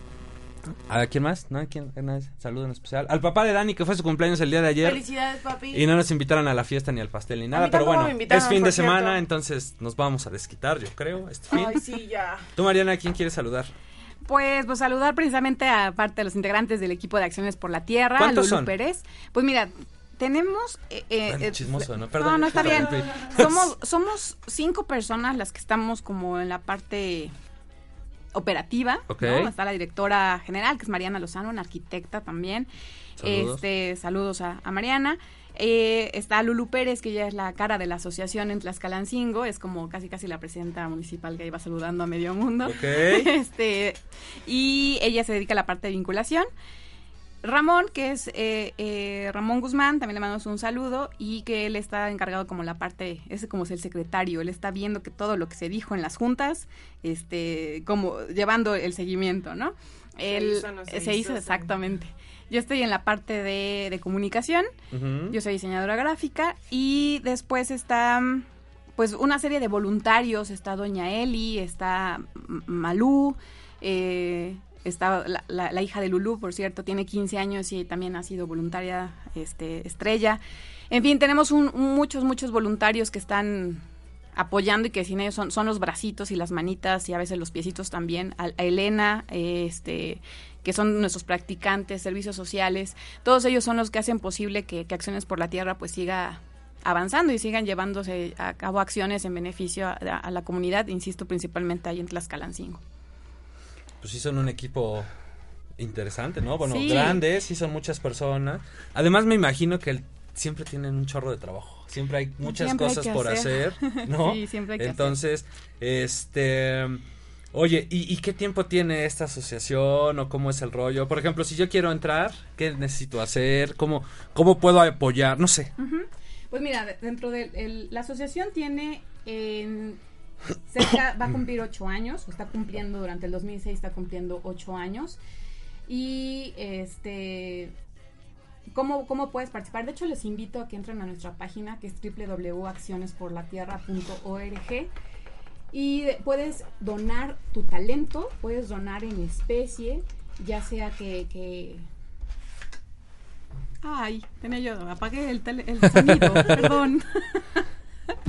S3: ¿A quién más? ¿No? ¿A quién? ¿Nadie? Saludo en especial. Al papá de Dani, que fue su cumpleaños el día de ayer.
S4: Felicidades, papi.
S3: Y no nos invitaron a la fiesta ni al pastel ni nada, pero bueno, es fin de
S4: cierto.
S3: semana, entonces nos vamos a desquitar, yo creo, este fin.
S4: Ay, sí, ya. [LAUGHS]
S3: Tú, Mariana, ¿a quién quieres saludar?
S5: Pues, pues saludar precisamente a parte de los integrantes del equipo de Acciones por la Tierra, a
S3: ¿Cuántos son?
S5: Pérez. Pues mira, tenemos... eh, eh,
S3: Bueno,
S5: eh,
S3: chismoso, ¿no?
S5: No,
S3: Perdón.
S5: no, está [LAUGHS] bien. Somos, somos cinco personas las que estamos como en la parte operativa. Está la directora general, que es Mariana Lozano, una arquitecta también.
S3: Saludos.
S5: Este, saludos a, a Mariana. Eh, está Lulu Pérez, que ella es la cara de la asociación en Tlaxcalancingo, es como casi casi la presidenta municipal que iba saludando a medio mundo. [LAUGHS] Este, y ella se dedica a la parte de vinculación. Ramón, que es eh, eh, Ramón Guzmán, también le mandamos un saludo y que él está encargado como la parte, ese como es el secretario, él está viendo que todo lo que se dijo en las juntas, este, como llevando el seguimiento, ¿no?
S4: Se
S5: Él
S4: hizo, no se
S5: se
S4: hizo,
S5: exactamente. Yo estoy en la parte de, de comunicación, yo soy diseñadora gráfica y después está pues una serie de voluntarios, está Doña Eli, está Malú, eh, está la, la- la hija de Lulú, por cierto, tiene 15 años y también ha sido voluntaria este, estrella. En fin, tenemos un- muchos, muchos voluntarios que están apoyando y que sin ellos son, son los bracitos y las manitas y a veces los piecitos también. A, Elena, este, que son nuestros practicantes, servicios sociales, todos ellos son los que hacen posible que, que Acciones por la Tierra pues siga avanzando y sigan llevándose a cabo acciones en beneficio a, a la comunidad, insisto, principalmente ahí en Tlaxcalancingo.
S3: Pues sí son un equipo interesante, ¿no? Bueno,
S5: Sí.
S3: grandes, sí son muchas personas. Además me imagino que el- siempre tienen un chorro de trabajo. Siempre hay muchas
S5: Siempre
S3: cosas por hacer,
S5: hacer.
S3: ¿no? [LAUGHS]
S5: Sí, siempre hay que
S3: Entonces, este... Oye, ¿y, y qué tiempo tiene esta asociación o cómo es el rollo? Por ejemplo, si yo quiero entrar, ¿qué necesito hacer? ¿Cómo, cómo puedo apoyar? No sé.
S5: Pues mira, de- dentro de la asociación tiene en cerca, va a cumplir ocho años, o está cumpliendo durante el 2006, está cumpliendo ocho años. Y este ¿Cómo, ¿Cómo puedes participar? De hecho, les invito a que entren a nuestra página que es www.accionesporlatierra.org y de- puedes donar tu talento, puedes donar en especie, ya sea que... que... Ay, tenía yo, apagué el, tele- el sonido, [LAUGHS] perdón. [LAUGHS]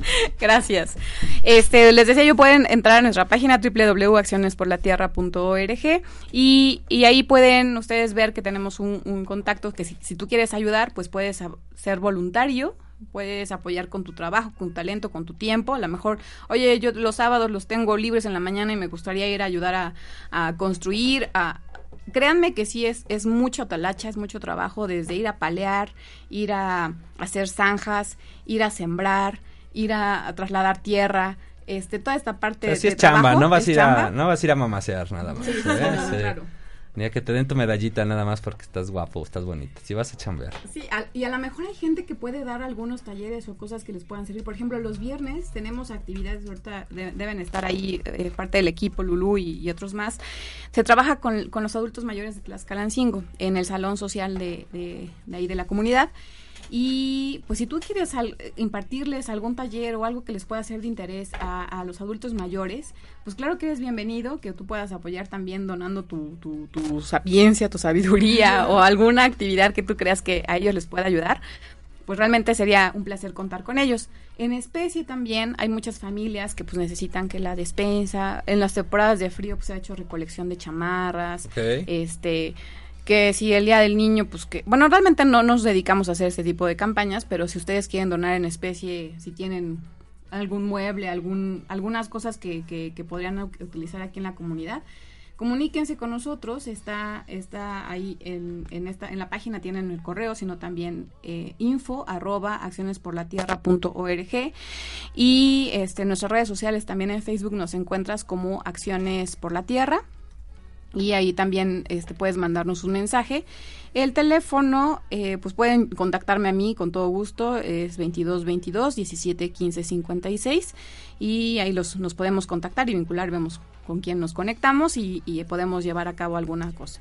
S5: [LAUGHS] Gracias. Este, les decía, yo pueden entrar a nuestra página www.accionesporlatierra.org y, y ahí pueden ustedes ver que tenemos un, contacto que si, tú quieres ayudar, pues puedes ser voluntario, puedes apoyar con tu trabajo, con tu talento, con tu tiempo. A lo mejor, oye, yo los sábados los tengo libres en la mañana y me gustaría ir a ayudar a, construir, Créanme que sí es, es mucho talacha, es mucho trabajo, desde ir a palear, ir a hacer zanjas, ir a sembrar, ir a, a trasladar tierra, este, toda esta parte
S3: Así
S5: de
S3: es chamba, no vas, ir a, no vas a ir a mamasear nada más.
S5: Sí,
S3: ¿eh? [LAUGHS]
S5: no, no,
S3: Sí.
S5: claro.
S3: Ni a que te den tu medallita nada más porque estás guapo, estás bonita. Si vas a chambear.
S5: Sí, a- y a lo mejor hay gente que puede dar algunos talleres o cosas que les puedan servir. Por ejemplo, los viernes tenemos actividades, ahorita de- deben estar ahí eh, parte del equipo, Lulú y, y otros más. Se trabaja con, con los adultos mayores de Tlaxcalancingo en el salón social de, de- de ahí de la comunidad. Y pues si tú quieres al- impartirles algún taller o algo que les pueda ser de interés a, a los adultos mayores, pues claro que eres bienvenido, que tú puedas apoyar también donando tu, tu, tu sapiencia, tu sabiduría o alguna actividad que tú creas que a ellos les pueda ayudar. Pues realmente sería un placer contar con ellos. En especie también hay muchas familias que pues necesitan que la despensa, en las temporadas de frío pues se ha hecho recolección de chamarras, este que si el día del niño pues que bueno realmente no nos dedicamos a hacer este tipo de campañas pero si ustedes quieren donar en especie si tienen algún mueble algún algunas cosas que, que, que podrían utilizar aquí en la comunidad comuníquense con nosotros. Está está ahí en, en esta en la página tienen el correo sino también eh, info arroba accionesporlatierra.org y este nuestras redes sociales también en Facebook nos encuentras como acciones por la tierra y ahí también este, puedes mandarnos un mensaje. El teléfono, eh, pues pueden contactarme a mí con todo gusto, es 22 22 17 15 56 y ahí los, nos podemos contactar y vincular, vemos con quién nos conectamos y, y podemos llevar a cabo alguna cosa.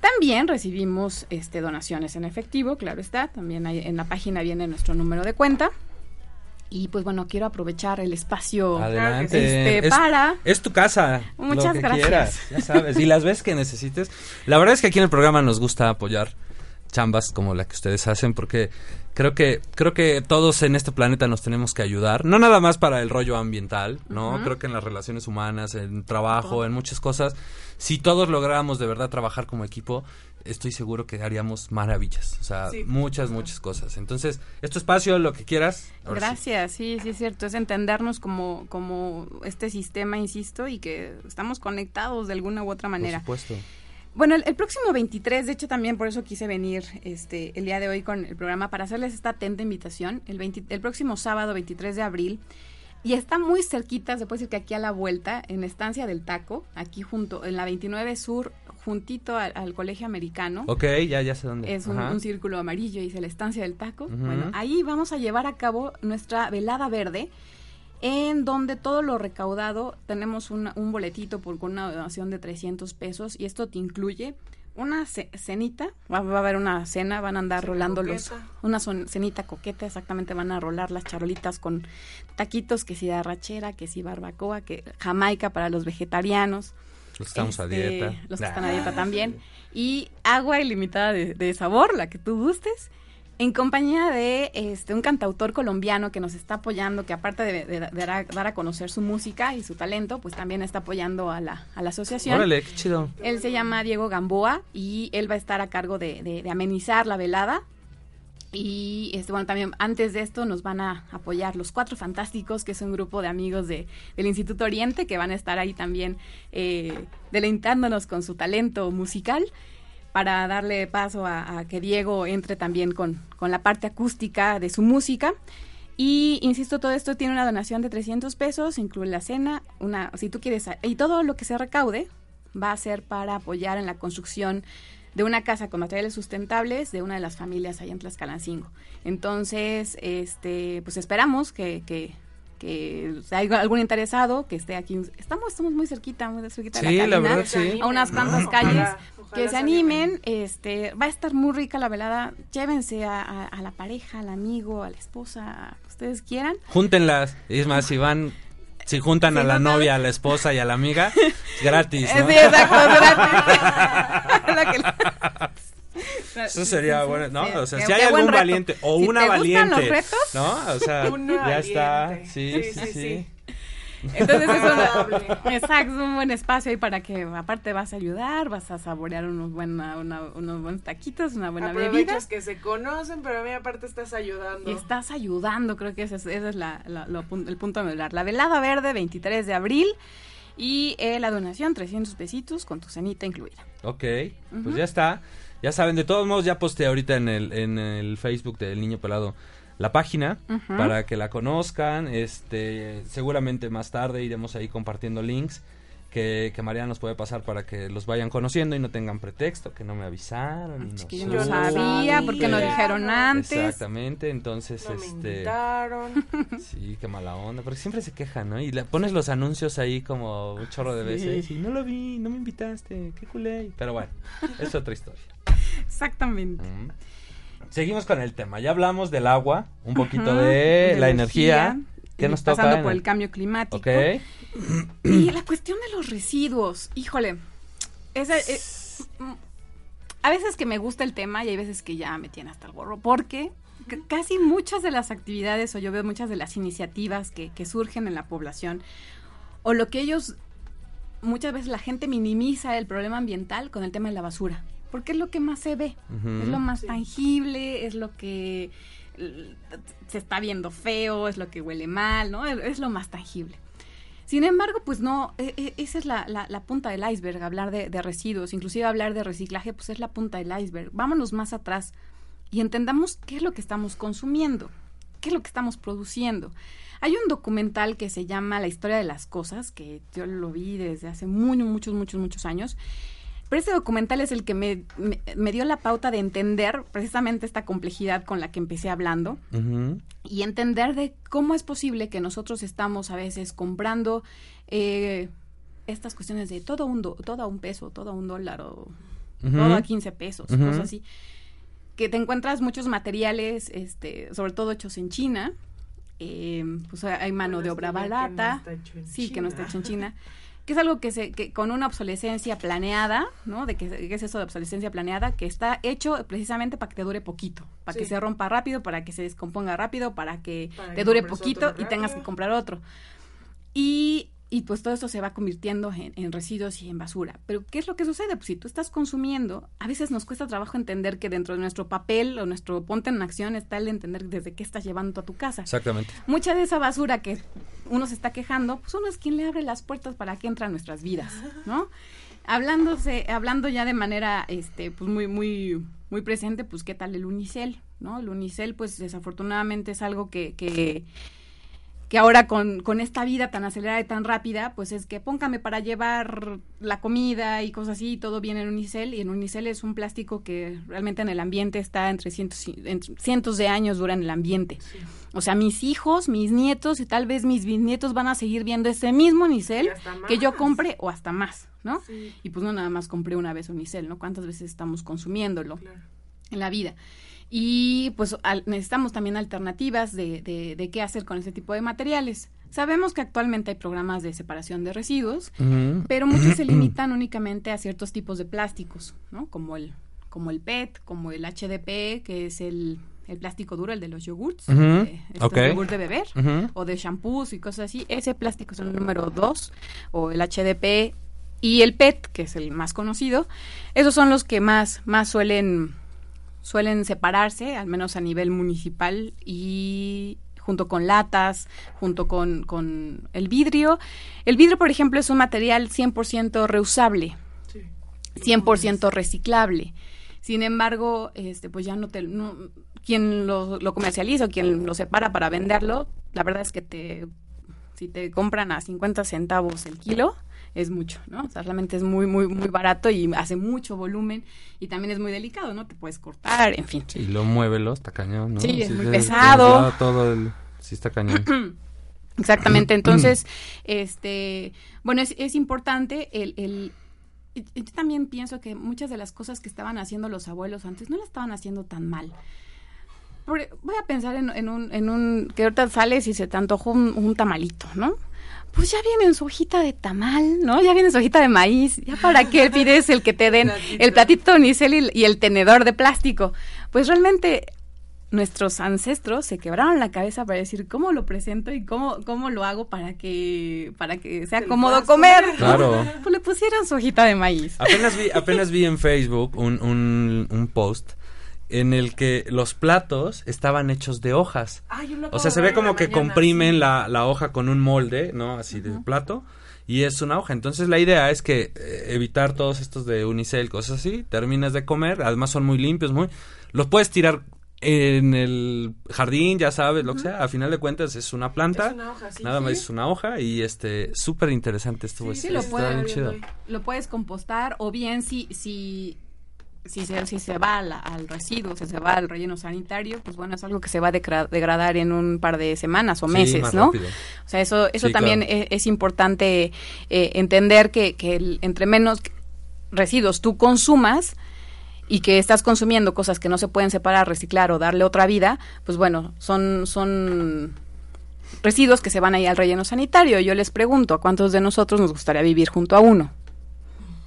S5: También recibimos este, donaciones en efectivo, claro está, también hay, en la página viene nuestro número de cuenta. Y pues bueno, quiero aprovechar el espacio
S3: Adelante.
S5: este,
S3: es,
S5: para...
S3: es tu casa.
S5: Muchas
S3: lo que
S5: gracias.
S3: quieras, ya sabes. Y las veces que necesites. La verdad es que aquí en el programa nos gusta apoyar chambas como la que ustedes hacen porque creo que creo que todos en este planeta nos tenemos que ayudar no nada más para el rollo ambiental no creo que en las relaciones humanas en trabajo en muchas cosas si todos lográramos de verdad trabajar como equipo estoy seguro que haríamos maravillas o sea
S4: Sí.
S3: muchas muchas cosas entonces este espacio lo que quieras sí.
S5: Gracias, sí, sí es cierto, es entendernos como, como este sistema, insisto, y que estamos conectados de alguna u otra
S3: por
S5: manera.
S3: supuesto
S5: Bueno, el, el próximo 23, de hecho también por eso quise venir este el día de hoy con el programa para hacerles esta atenta invitación, el, 20 el próximo sábado 23 de abril, y está muy cerquita, se puede decir que aquí a la vuelta, en Estancia del Taco, aquí junto, en la 29 Sur, juntito al, al Colegio Americano.
S3: Ok, ya ya sé dónde
S5: Es un, círculo amarillo dice la estancia del taco. Bueno, ahí vamos a llevar a cabo nuestra velada verde, en donde todo lo recaudado tenemos un boletito por con una donación de 300 pesos y esto te incluye una ce- cenita, va, va a haber una cena, van a andar
S4: Cena
S5: rolando los una son- cenita coqueta, exactamente van a rolar las charolitas con taquitos, que si de arrachera, que si barbacoa, que jamaica para los vegetarianos.
S3: Los que estamos a
S5: Este,
S3: dieta.
S5: Los que
S3: Nah.
S5: están a dieta también. Y agua ilimitada de, de sabor, la que tú gustes. En compañía de este un cantautor colombiano que nos está apoyando, que aparte de, de- de dar, a, dar a conocer su música y su talento, pues también está apoyando a la, a la asociación.
S3: Órale, qué chido.
S5: Él se llama Diego Gamboa y él va a estar a cargo de, de- de amenizar la velada. Y este, bueno, también antes de esto nos van a apoyar los Cuatro Fantásticos, que es un grupo de amigos de, del Instituto Oriente, que van a estar ahí también eh, deleitándonos con su talento musical para darle paso a, que Diego entre también con, con la parte acústica de su música. Y insisto, todo esto tiene una donación de 300 pesos, incluye la cena, una, si tú quieres, y todo lo que se recaude va a ser para apoyar en la construcción de una casa con materiales sustentables de una de las familias allá en Tlaxcalancingo. Entonces, este, pues esperamos que, que, que o sea, hay algún interesado que esté aquí. Estamos, estamos muy cerquita, muy cerquita de
S3: Sí,
S5: la
S3: la
S5: cabina,
S3: verdad, sí.
S5: a unas cuantas calles.
S4: Ojalá- ojalá
S5: que se animen, este, va a estar muy rica la velada. Llévense a, a- a la pareja, al amigo, a la esposa, a ustedes quieran.
S3: Júntenlas. Es más, si van, si juntan a la novia, a la esposa y a la amiga, [LAUGHS] gratis, ¿no?
S5: Sí, exacto. [LAUGHS] Que- [LAUGHS]
S3: Eso sería
S5: Sí, sí,
S3: bueno, ¿no?
S5: sí.
S3: O sea, si hay algún valiente o
S5: Si
S3: una valiente,
S5: los retos,
S3: ¿no? O sea, [LAUGHS]
S4: Una
S3: ya está. Sí,
S4: Sí,
S3: sí,
S4: sí,
S3: sí.
S4: sí.
S5: Entonces es
S4: Agradable.
S5: un, [LAUGHS] exacto, es un buen espacio ahí para que aparte vas a ayudar, vas a saborear unos, buena, una- unos buenos taquitos, una buena bebida.
S4: Aprovechas que se conocen, pero a mí aparte estás ayudando.
S5: Y estás ayudando, creo que ese es, ese es la- la- lo el punto a medular. La velada verde, 23 de abril. Y eh, la donación, 300 pesitos con tu cenita incluida.
S3: Ok, pues ya está. Ya saben, de todos modos ya posteé ahorita en el, en el Facebook del Niño Pelado la página para que la conozcan. Este, seguramente más tarde iremos ahí compartiendo links que, que Mariana nos puede pasar para que los vayan conociendo y no tengan pretexto, que no me avisaron. y
S5: Es
S3: no
S5: que yo no sabía, porque no dijeron antes.
S3: Exactamente, entonces
S4: No me
S3: este
S4: invitaron. [LAUGHS]
S3: sí, qué mala onda, porque siempre se quejan, ¿no? Y le pones los anuncios ahí como un chorro de
S5: Sí.
S3: veces y no lo vi, no me invitaste, qué culé. Pero bueno, es otra historia.
S5: Exactamente.
S3: Mm. Seguimos con el tema. Ya hablamos del agua, un poquito de, la energía. ¿Qué
S5: y
S3: nos toca?
S5: Pasando por
S3: el-
S5: cambio climático.
S3: Ok.
S5: Y la cuestión de los residuos, híjole, esa, eh, mm, a veces que me gusta el tema y hay veces que ya me tiene hasta el gorro, porque casi muchas de las actividades o yo veo muchas de las iniciativas que, que surgen en la población o lo que ellos, muchas veces la gente minimiza el problema ambiental con el tema de la basura, porque es lo que más se ve, es lo más
S4: Sí.
S5: tangible, es lo que se está viendo feo, es lo que huele mal, ¿no? Es, es lo más tangible. Sin embargo, pues no, e- e- esa es la, la- la punta del iceberg, hablar de, de residuos, inclusive hablar de reciclaje, pues es la punta del iceberg. Vámonos más atrás y entendamos qué es lo que estamos consumiendo, qué es lo que estamos produciendo. Hay un documental que se llama La historia de las cosas, que yo lo vi desde hace muy, muchos, muchos, muchos años. Pero ese documental es el que me, me- me dio la pauta de entender precisamente esta complejidad con la que empecé hablando y entender de cómo es posible que nosotros estamos a veces comprando eh, estas cuestiones de todo un, do- todo a un peso, todo a un dólar o todo a 15 pesos, cosas así. Que te encuentras muchos materiales, este, sobre todo hechos en China. eh, pues hay mano
S4: Bueno,
S5: de obra
S4: ya que no
S5: barata.
S4: está hecho en
S5: sí, que no está hecho en China. [LAUGHS] Que es algo que se, que con una obsolescencia planeada, ¿no? De que, que es eso de obsolescencia planeada, que está hecho precisamente para que te dure poquito, para que se rompa rápido, para que se descomponga rápido, para que
S4: Para
S5: te dure poquito y tengas que comprar otro. Y, y pues todo esto se va convirtiendo en, en residuos y en basura. Pero ¿qué es lo que sucede? Pues si tú estás consumiendo, a veces nos cuesta trabajo entender que dentro de nuestro papel o nuestro ponte en acción está el entender desde qué estás llevando a tu casa.
S3: Exactamente.
S5: Mucha de esa basura que uno se está quejando, pues uno es quien le abre las puertas para que entre a nuestras vidas, ¿no? Hablándose, hablando ya de manera este, pues muy, muy, muy presente, pues qué tal el unicel, ¿no? El unicel, pues desafortunadamente es algo que, que, que ahora con, con esta vida tan acelerada y tan rápida, pues es que póngame para llevar la comida y cosas así, todo viene en unicel, y en unicel es un plástico que realmente en el ambiente está entre cientos, y- entre cientos de años dura en el ambiente. O sea, mis hijos, mis nietos y tal vez mis bisnietos van a seguir viendo ese mismo unicel que yo
S4: más.
S5: compre o hasta más, ¿no?
S4: Sí,
S5: Y pues no nada más compré una vez unicel, ¿no? ¿Cuántas veces estamos consumiéndolo?
S4: claro.
S5: en la vida. Y pues al- necesitamos también alternativas de, de, de qué hacer con ese tipo de materiales. Sabemos que actualmente hay programas de separación de residuos, pero muchos se [CLEARS THROAT] limitan únicamente a ciertos tipos de plásticos, ¿no? Como el, como el PET, como el HDP, que es el, el plástico duro, el de los yogurts,
S3: Ujú,
S5: eh, estos
S3: ok.
S5: yogurts de beber, o de shampoos y cosas así. Ese plástico es el número 2, o el HDP, y el PET, que es el más conocido. Esos son los que más, más suelen suelen separarse, al menos a nivel municipal, y junto con latas, junto con, con el vidrio. El vidrio, por ejemplo, es un material 100% reusable,
S4: Sí.
S5: 100% reciclable. Sin embargo, este, pues ya no te, no, quien lo, lo comercializa o quien lo separa para venderlo, la verdad es que te, si te compran a 50 centavos el kilo, es mucho, ¿no? O sea, realmente es muy, muy, muy barato y hace mucho volumen y también es muy delicado, ¿no? Te puedes cortar, en fin.
S3: Sí, lo muévelo, está cañón, ¿no?
S5: Sí, es muy pesado.
S3: Todo el... Sí, está cañón. [CLEARS THROAT]
S5: Exactamente, [CLEARS THROAT] entonces, este, bueno, es, es importante el, el y- y yo también pienso que muchas de las cosas que estaban haciendo los abuelos antes no las estaban haciendo tan mal. Voy a pensar en, en un, en un, que ahorita sales y se te antojó un, un tamalito, ¿no? Pues ya viene en su hojita de tamal, ¿no? Ya viene en su hojita de maíz. ¿Ya para qué [LAUGHS] pides el que te den el platito de unicel y, y el tenedor de plástico? Pues realmente nuestros ancestros se quebraron la cabeza para decir cómo lo presento y cómo, cómo lo hago para que, para que sea cómodo comer.
S3: Claro.
S5: Pues le pusieron su hojita de maíz.
S3: Apenas vi, apenas vi en Facebook un, un, un post en el que los platos estaban hechos de hojas.
S4: Ah,
S3: O sea, se ve como que
S4: mañana,
S3: comprimen
S4: sí.
S3: la, la hoja con un molde, ¿no? Así de plato. Y es una hoja. Entonces la idea es que eh, evitar todos estos de unicel, cosas así. Terminas de comer. Además son muy limpios, muy... Los puedes tirar en el jardín, ya sabes, lo que sea. A final de cuentas es una planta.
S4: Es una hoja, sí,
S3: Nada
S4: sí.
S3: más es una hoja y este súper interesante estuvo.
S4: Sí,
S3: este,
S5: lo
S3: está
S5: puede-
S3: bien chido.
S5: Lo puedes compostar o bien si, si, si, se, si se va al, al residuo, si se va al relleno sanitario, pues bueno, es algo que se va a degra- degradar en un par de semanas o
S3: Sí,
S5: meses,
S3: más
S5: ¿no?
S3: rápido.
S5: O sea, eso, eso
S3: Sí,
S5: también
S3: claro.
S5: es, es importante eh, entender que, que el- entre menos residuos tú consumas y que estás consumiendo cosas que no se pueden separar, reciclar o darle otra vida, pues bueno, son, son residuos que se van ahí al relleno sanitario. Yo les pregunto, ¿a cuántos de nosotros nos gustaría vivir junto a uno?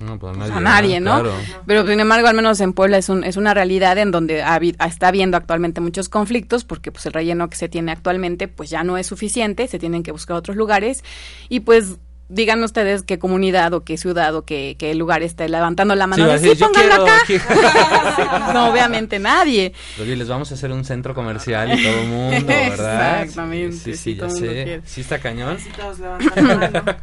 S3: No, pues a
S5: Pues
S3: nadie,
S5: a nadie, ¿no?
S3: Claro.
S5: Pero sin embargo, al menos en Puebla es, un, es una realidad en donde ha está habiendo actualmente muchos conflictos porque pues el relleno que se tiene actualmente pues ya no es suficiente, se tienen que buscar otros lugares y pues díganme ustedes qué comunidad o qué ciudad o qué, qué lugar está levantando la mano
S3: Sí,
S5: de
S3: va a
S5: sí,
S3: decir, yo
S5: pónganlo
S3: quiero
S5: acá.
S3: aquí". [LAUGHS]
S5: no, obviamente nadie.
S3: Oye, les vamos a hacer un centro comercial y todo el mundo, ¿verdad? [LAUGHS]
S5: Exactamente,
S3: Sí, sí,
S5: sí,
S3: ya sé.
S5: quiere.
S3: Sí está cañón.
S4: Sí, todos levantan la mano. [LAUGHS]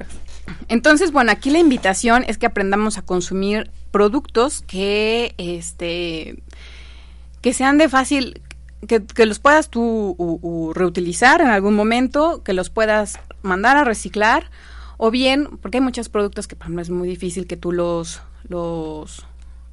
S5: Entonces, bueno, aquí la invitación es que aprendamos a consumir productos que, este, que sean de fácil, que, que los puedas tú reutilizar en algún momento, que los puedas mandar a reciclar, o bien, porque hay muchos productos que, por ejemplo, es muy difícil que tú los, los,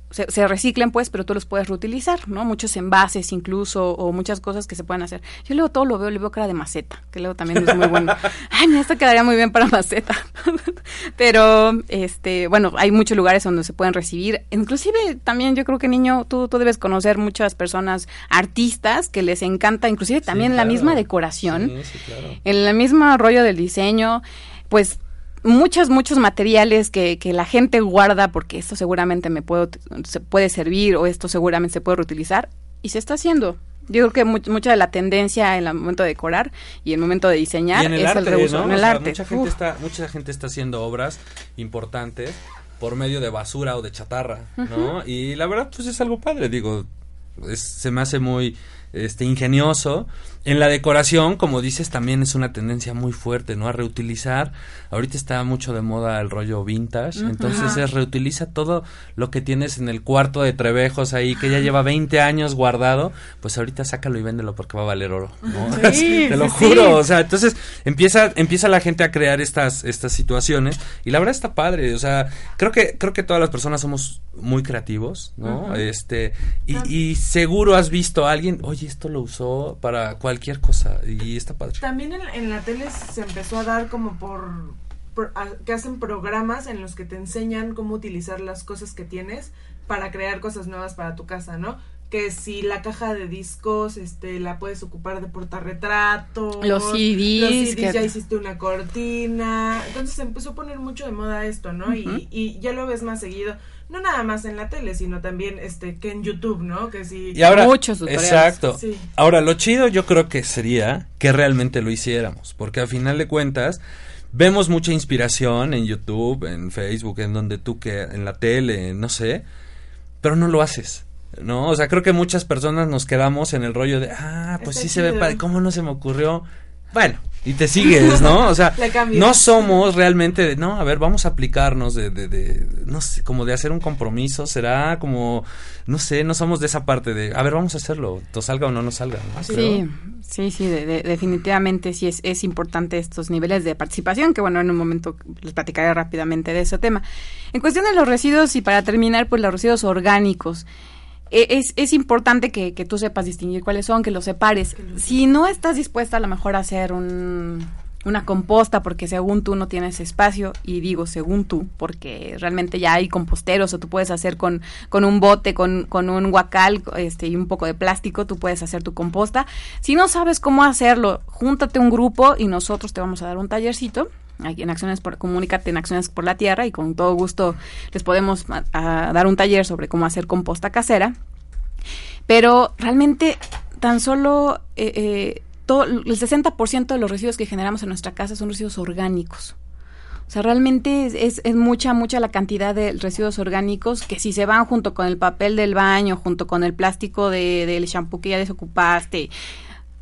S5: se, se reciclen pues, pero tú los puedes reutilizar, ¿no? Muchos envases incluso, o muchas cosas que se pueden hacer. Yo luego todo lo veo, le veo cara de maceta, que luego también es muy bueno. [LAUGHS] Ay, mira, esto quedaría muy bien para maceta. [LAUGHS] pero, este, bueno, hay muchos lugares donde se pueden recibir. Inclusive también yo creo que, niño, tú, tú debes conocer muchas personas artistas que les encanta, inclusive también la
S3: claro.
S5: misma decoración
S3: Sí, sí, claro.
S5: en el mismo rollo del diseño, pues muchos, muchos materiales que, que la gente guarda porque esto seguramente me puedo, se puede servir o esto seguramente se puede reutilizar y se está haciendo. Yo creo que mu- mucha de la tendencia en el momento de decorar y el momento de diseñar
S3: el
S5: es
S3: arte,
S5: el reuso.
S3: ¿no?
S5: En
S3: O
S5: el
S3: sea,
S5: arte.
S3: Mucha gente, está, mucha gente está haciendo obras importantes por medio de basura o de chatarra, ¿no? Y la verdad, pues es algo padre, digo, es- se me hace muy este ingenioso. En la decoración, como dices, también es una tendencia muy fuerte, ¿no? A reutilizar. Ahorita está mucho de moda el rollo vintage, entonces es reutiliza todo lo que tienes en el cuarto de Trevejos ahí que ya lleva 20 años guardado, pues ahorita sácalo y véndelo porque va a valer oro, ¿no?
S5: Sí, [LAUGHS]
S3: Te lo juro,
S5: sí.
S3: o sea, entonces empieza empieza la gente a crear estas estas situaciones y la verdad está padre, o sea, creo que creo que todas las personas somos muy creativos, ¿no? Este y, y seguro has visto a alguien, oye, esto lo usó para cualquier cosa y está padre.
S4: También en, en la tele se empezó a dar como por, por- a- que hacen programas en los que te enseñan cómo utilizar las cosas que tienes para crear cosas nuevas para tu casa, ¿no? Que si la caja de discos, este, la puedes ocupar de portarretratos.
S5: Los CDs,
S4: Los CDs,
S5: que-
S4: ya hiciste una cortina. Entonces se empezó a poner mucho de moda esto, ¿no? y, y ya lo ves más seguido. No nada más en la tele, sino también este que en YouTube, ¿no? Que si
S3: Y ahora,
S5: Muchos tutoriales.
S3: exacto.
S4: Sí.
S3: Ahora, lo chido yo creo que sería que realmente lo hiciéramos, porque al final de cuentas vemos mucha inspiración en YouTube, en Facebook, en donde tú que en la tele, no sé, pero no lo haces. ¿No? O sea, creo que muchas personas nos quedamos en el rollo de, ah, pues
S4: Está
S3: sí se ve padre, ¿cómo no se me ocurrió? Bueno, y te sigues, ¿no? O sea, [LAUGHS] no somos realmente de, no, a ver, vamos a aplicarnos de, de, de, no sé, como de hacer un compromiso, será como, no sé, no somos de esa parte de, a ver, vamos a hacerlo, to salga o no nos salga, ¿no?
S5: Sí,
S3: Creo.
S5: sí, sí, de- de- definitivamente sí es, es importante estos niveles de participación, que bueno, en un momento les platicaré rápidamente de ese tema. En cuestión de los residuos, y para terminar, pues los residuos orgánicos. E- Es, es importante que, que tú sepas distinguir cuáles son, que los separes. Si no estás dispuesta a lo mejor a hacer un, una composta porque según tú no tienes espacio y digo según tú porque realmente ya hay composteros o tú puedes hacer con, con un bote, con, con un guacal este, y un poco de plástico, tú puedes hacer tu composta. Si no sabes cómo hacerlo, júntate un grupo y nosotros te vamos a dar un tallercito aquí en Acciones por Comunícate en Acciones por la Tierra y con todo gusto les podemos dar un taller sobre cómo hacer composta casera. Pero realmente tan solo eh, eh, todo, el 60% de los residuos que generamos en nuestra casa son residuos orgánicos. O sea, realmente es, es, es mucha, mucha la cantidad de residuos orgánicos que si se van junto con el papel del baño, junto con el plástico de, del shampoo que ya desocupaste,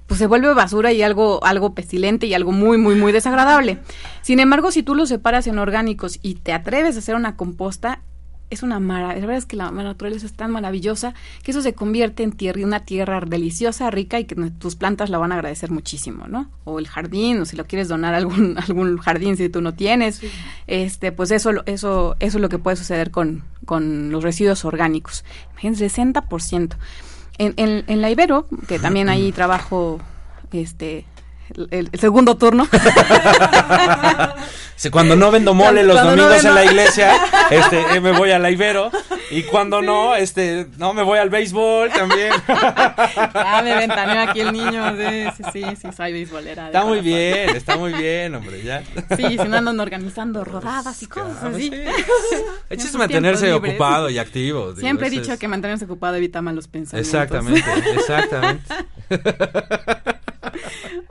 S5: pues se vuelve basura y algo, algo pestilente y algo muy, muy, muy desagradable. Sin embargo, si tú los separas en orgánicos y te atreves a hacer una composta, es una maravilla. La verdad es que la naturaleza es tan maravillosa que eso se convierte en tierra, una tierra deliciosa, rica y que tus plantas la van a agradecer muchísimo, ¿no? O el jardín, o si lo quieres donar a algún, [LAUGHS] algún jardín si tú no tienes, este, pues eso, eso, eso es lo que puede suceder con, con los residuos orgánicos. Imagínense, 60%. En, en, en la Ibero, que también ahí trabajo, este, el, el segundo turno. [LAUGHS]
S3: Cuando no vendo mole los
S5: no
S3: domingos en la iglesia, [LAUGHS] este, eh, me voy a la Ibero. Y cuando no, este, no, me voy al béisbol también. [LAUGHS]
S5: Ah, me ventaneó aquí el niño. Sí, sí, sí, sí, soy beisbolera.
S3: Está muy bien, está muy bien, hombre, ya.
S5: Sí, si no andan organizando rodadas y cosas
S3: Claro,
S5: así.
S3: sí. [LAUGHS] El chiste es mantenerse ocupado y activo. digo,
S5: Siempre he dicho
S3: es-
S5: que mantenerse ocupado evita malos pensamientos.
S3: Exactamente, exactamente.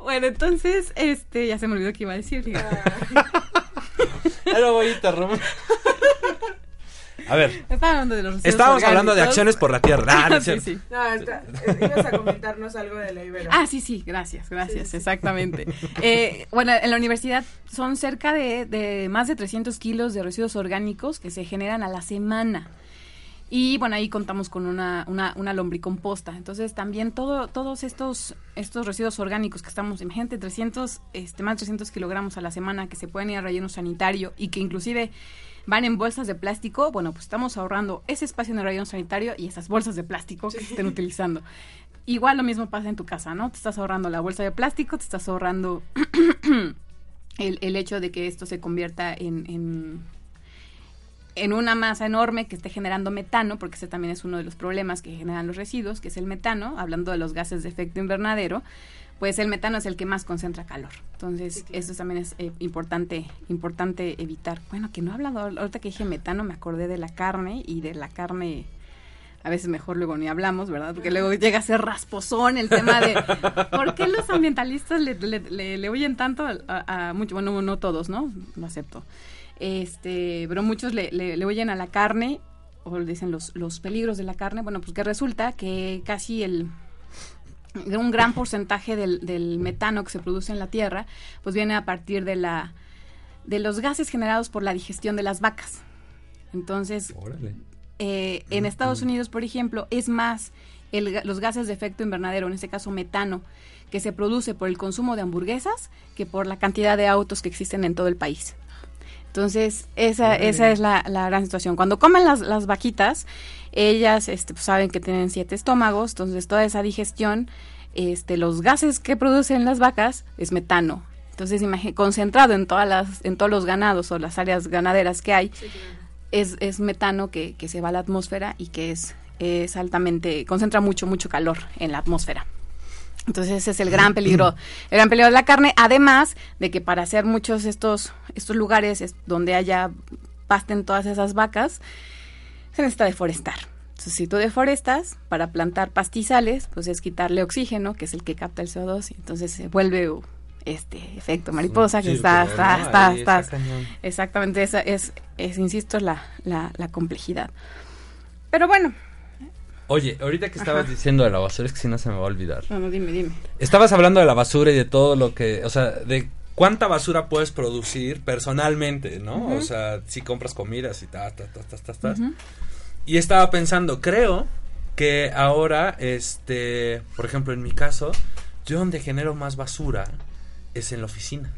S5: Bueno, entonces, este, ya se me olvidó que iba a decir.
S3: lo voy a interrumpir. A ver,
S5: Estaba hablando de los residuos
S3: estábamos hablando de acciones por la tierra. Ah, [LAUGHS]
S5: sí, sí.
S4: No, está, eh, ibas a comentarnos algo de la Ibero.
S5: Ah, sí, sí, gracias, gracias,
S4: Sí, sí.
S5: exactamente. Eh, bueno, en la universidad son cerca de, de más de 300 kilos de residuos orgánicos que se generan a la semana. Y bueno, ahí contamos con una, una, una lombricomposta. Entonces también todo, todos estos, estos residuos orgánicos que estamos, imagínate, 300, este, más de 300 kilogramos a la semana que se pueden ir a relleno sanitario y que inclusive van en bolsas de plástico, bueno, pues estamos ahorrando ese espacio en el relleno sanitario y esas bolsas de plástico que se estén utilizando. Igual lo mismo pasa en tu casa, ¿no? Te estás ahorrando la bolsa de plástico, te estás ahorrando [CLEARS THROAT] el, el hecho de que esto se convierta en, en, en una masa enorme que esté generando metano, porque ese también es uno de los problemas que generan los residuos, que es el metano, hablando de los gases de efecto invernadero, pues el metano es el que más concentra calor. Entonces, eso también es eh, importante, importante evitar. Bueno, que no he hablado, ahorita que dije metano me acordé de la carne y de la carne a veces mejor luego ni hablamos, ¿verdad? Porque luego llega a ser rasposón el tema de [LAUGHS] por qué los ambientalistas le, le, le- le oyen tanto a, a mucho, bueno, no todos, ¿no? Lo acepto. Este, pero muchos le, le, le oyen a la carne o le dicen los, los peligros de la carne. Bueno, pues que resulta que casi el un gran porcentaje del, del metano que se produce en la tierra, pues viene a partir de la de los gases generados por la digestión de las vacas. Entonces,
S3: Órale.
S5: eh, en Estados Unidos, por ejemplo, es más el los gases de efecto invernadero, en este caso metano, que se produce por el consumo de hamburguesas que por la cantidad de autos que existen en todo el país. Entonces, esa, esa es la, la gran situación. Cuando comen las, las vaquitas, ellas este, pues, saben que tienen siete estómagos, entonces toda esa digestión, este, los gases que producen las vacas es metano. Entonces, concentrado en todas las, en todos los ganados o las áreas ganaderas que hay, es, es metano que, que se va a la atmósfera y que es, es altamente, concentra mucho, mucho calor en la atmósfera. Entonces ese es el gran peligro, el gran peligro de la carne, además de que para hacer muchos estos, estos lugares es- donde haya pasten todas esas vacas, se necesita deforestar. Entonces, si tú deforestas para plantar pastizales, pues es quitarle oxígeno, que es el que capta el CO2, y entonces se vuelve uh, este efecto mariposa que está, está, está, está, exactamente, esa es, es, insisto, la, la, la complejidad. Pero bueno,
S3: Oye, ahorita que estabas diciendo de la basura, es que si no se me va a olvidar.
S5: bueno, dime, dime.
S3: Estabas hablando de la basura y de todo lo que, o sea, de cuánta basura puedes producir personalmente, ¿no? O sea, si compras comidas y ta, ta, ta, ta, ta, ta. Y estaba pensando, creo que ahora, este, por ejemplo, en mi caso, yo donde genero más basura es en la oficina.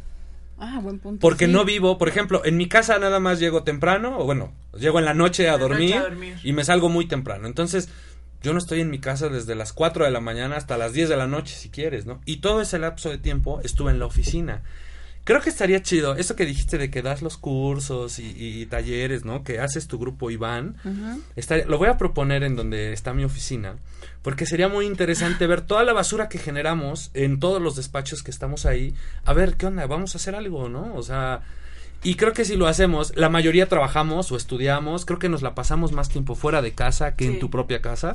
S5: Ah, buen punto.
S3: Porque
S5: sí.
S3: no vivo, por ejemplo, en mi casa nada más llego temprano, o bueno, llego en la noche a,
S4: la noche
S3: dormir,
S4: a dormir.
S3: y me salgo muy temprano. Entonces, yo no estoy en mi casa desde las 4 de la mañana hasta las 10 de la noche, si quieres, ¿no? Y todo ese lapso de tiempo estuve en la oficina. Creo que estaría chido. Eso que dijiste de que das los cursos y, y talleres, ¿no? Que haces tu grupo Iván. Estaría- lo voy a proponer en donde está mi oficina. Porque sería muy interesante ver toda la basura que generamos en todos los despachos que estamos ahí. A ver, ¿qué onda? Vamos a hacer algo, ¿no? O sea... Y creo que si lo hacemos, la mayoría trabajamos o estudiamos, creo que nos la pasamos más tiempo fuera de casa que en tu propia casa.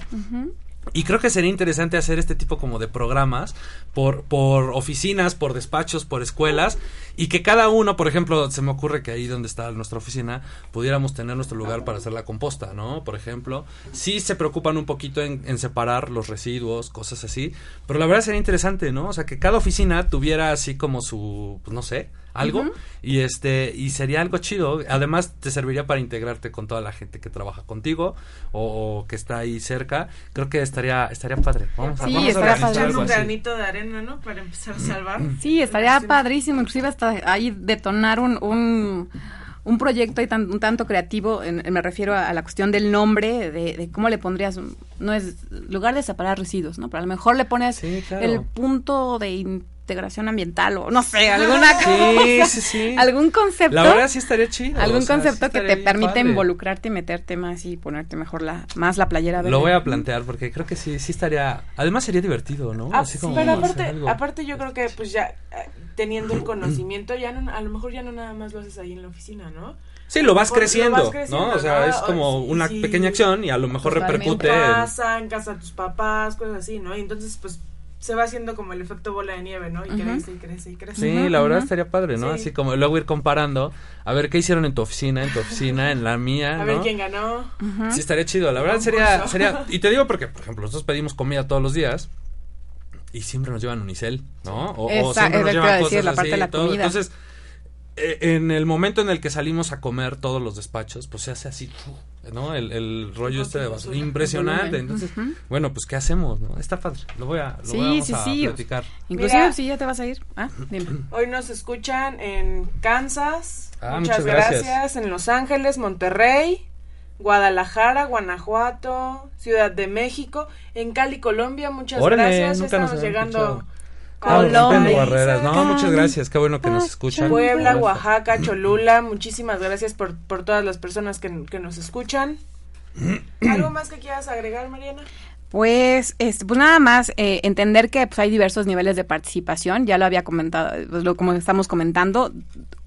S3: Y creo que sería interesante hacer este tipo como de programas por, por oficinas, por despachos, por escuelas y que cada uno, por ejemplo, se me ocurre que ahí donde está nuestra oficina pudiéramos tener nuestro lugar para hacer la composta, ¿no? Por ejemplo, sí se preocupan un poquito en, en separar los residuos, cosas así, pero la verdad sería interesante, ¿no? O sea, que cada oficina tuviera así como su, pues no sé, algo y este y sería algo chido además te serviría para integrarte con toda la gente que trabaja contigo o, o que está ahí cerca creo que estaría estaría padre vamos a,
S5: Sí,
S3: vamos a
S5: estaría padre.
S3: algo
S4: un granito de arena, ¿no? Para empezar a salvar.
S5: Sí, estaría
S4: Sí.
S5: padrísimo, inclusive hasta ahí detonar un, un, un proyecto ahí tan, un tanto creativo, en- me refiero a, a la cuestión del nombre, de, de cómo le pondrías, un- no es lugar de separar residuos, ¿no? Pero a lo mejor le pones
S3: Sí, claro.
S5: el punto de integración ambiental o no sé, alguna
S3: sí sí sí [LAUGHS]
S5: algún concepto.
S3: la verdad sí estaría chido
S5: Algún
S3: o sea, sí
S5: concepto que te permite
S3: padre.
S5: involucrarte y meterte más y ponerte mejor la más la playera verde.
S3: lo voy a plantear porque creo que sí sí estaría además sería divertido no
S4: Ah,
S3: así como
S4: pero aparte, aparte yo creo que pues ya eh, teniendo el [CLEARS THROAT] conocimiento ya no, a lo mejor ya no nada más lo haces ahí en la oficina, ¿no?
S3: sí lo vas
S4: Lo vas
S3: creciendo,
S4: creciendo,
S3: no o sea
S4: ¿no?
S3: es como
S4: Sí,
S3: una
S4: sí.
S3: pequeña acción y a lo mejor
S5: Totalmente.
S3: repercute
S4: En
S3: en-
S4: casa, en casa de tus papás, cosas así, ¿no? Y entonces pues se va haciendo como el efecto bola de nieve, ¿no? Y crece y crece y crece.
S3: Sí, la verdad estaría padre, ¿no?
S4: Sí.
S3: Así como luego ir comparando, a ver qué hicieron en tu oficina, en tu oficina, en la mía,
S4: A
S3: ¿no?
S4: ver quién ganó.
S3: Sí, estaría chido. La verdad
S4: Concurso.
S3: sería, sería, [LAUGHS] y te digo porque, por ejemplo, nosotros pedimos comida todos los días y siempre nos llevan unicel, ¿no? O, o
S5: Esa-
S3: siempre
S5: es
S3: nos
S5: a
S3: llevan
S5: decir,
S3: cosas
S5: la parte de
S3: así,
S5: la
S3: todo.
S5: comida.
S3: Entonces, en el momento en el que salimos a comer todos los despachos, pues se hace así, ¿no? El, el rollo este de basura. Impresionante. Entonces, bueno, pues, ¿qué hacemos, no? Está padre. Lo voy a, lo
S5: Sí,
S3: vamos
S5: sí,
S3: a
S5: sí.
S3: platicar.
S5: Inclusive
S4: Mira.
S5: si ya te vas a ir. Ah, dime. [CLEARS THROAT]
S4: Hoy nos escuchan en Kansas.
S3: Ah,
S4: muchas,
S3: muchas
S4: gracias.
S3: gracias.
S4: En Los Ángeles, Monterrey, Guadalajara, Guanajuato, Ciudad de México, en Cali, Colombia. Muchas
S3: Órale,
S4: gracias. Estamos llegando.
S3: escuchado.
S5: Colombia.
S3: barreras. No, muchas gracias. Qué bueno que nos escuchan.
S4: Puebla. Oaxaca, Cholula, muchísimas gracias por, por todas las personas que, que nos escuchan. ¿Algo más que quieras agregar, Mariana?
S5: Pues, este, pues nada más eh, entender que pues, hay diversos niveles de participación. Ya lo había comentado, pues, lo, como estamos comentando.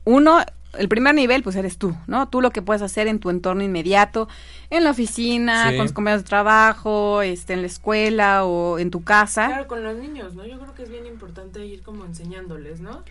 S5: Uno, el primer nivel, pues eres tú, ¿no? Tú lo que puedes hacer en tu entorno inmediato, en la oficina,
S3: Sí.
S5: con tus compañeros de trabajo, este, en la escuela o en tu casa.
S4: Claro, con los niños, ¿no? Yo creo que es bien importante ir como enseñándoles, ¿no?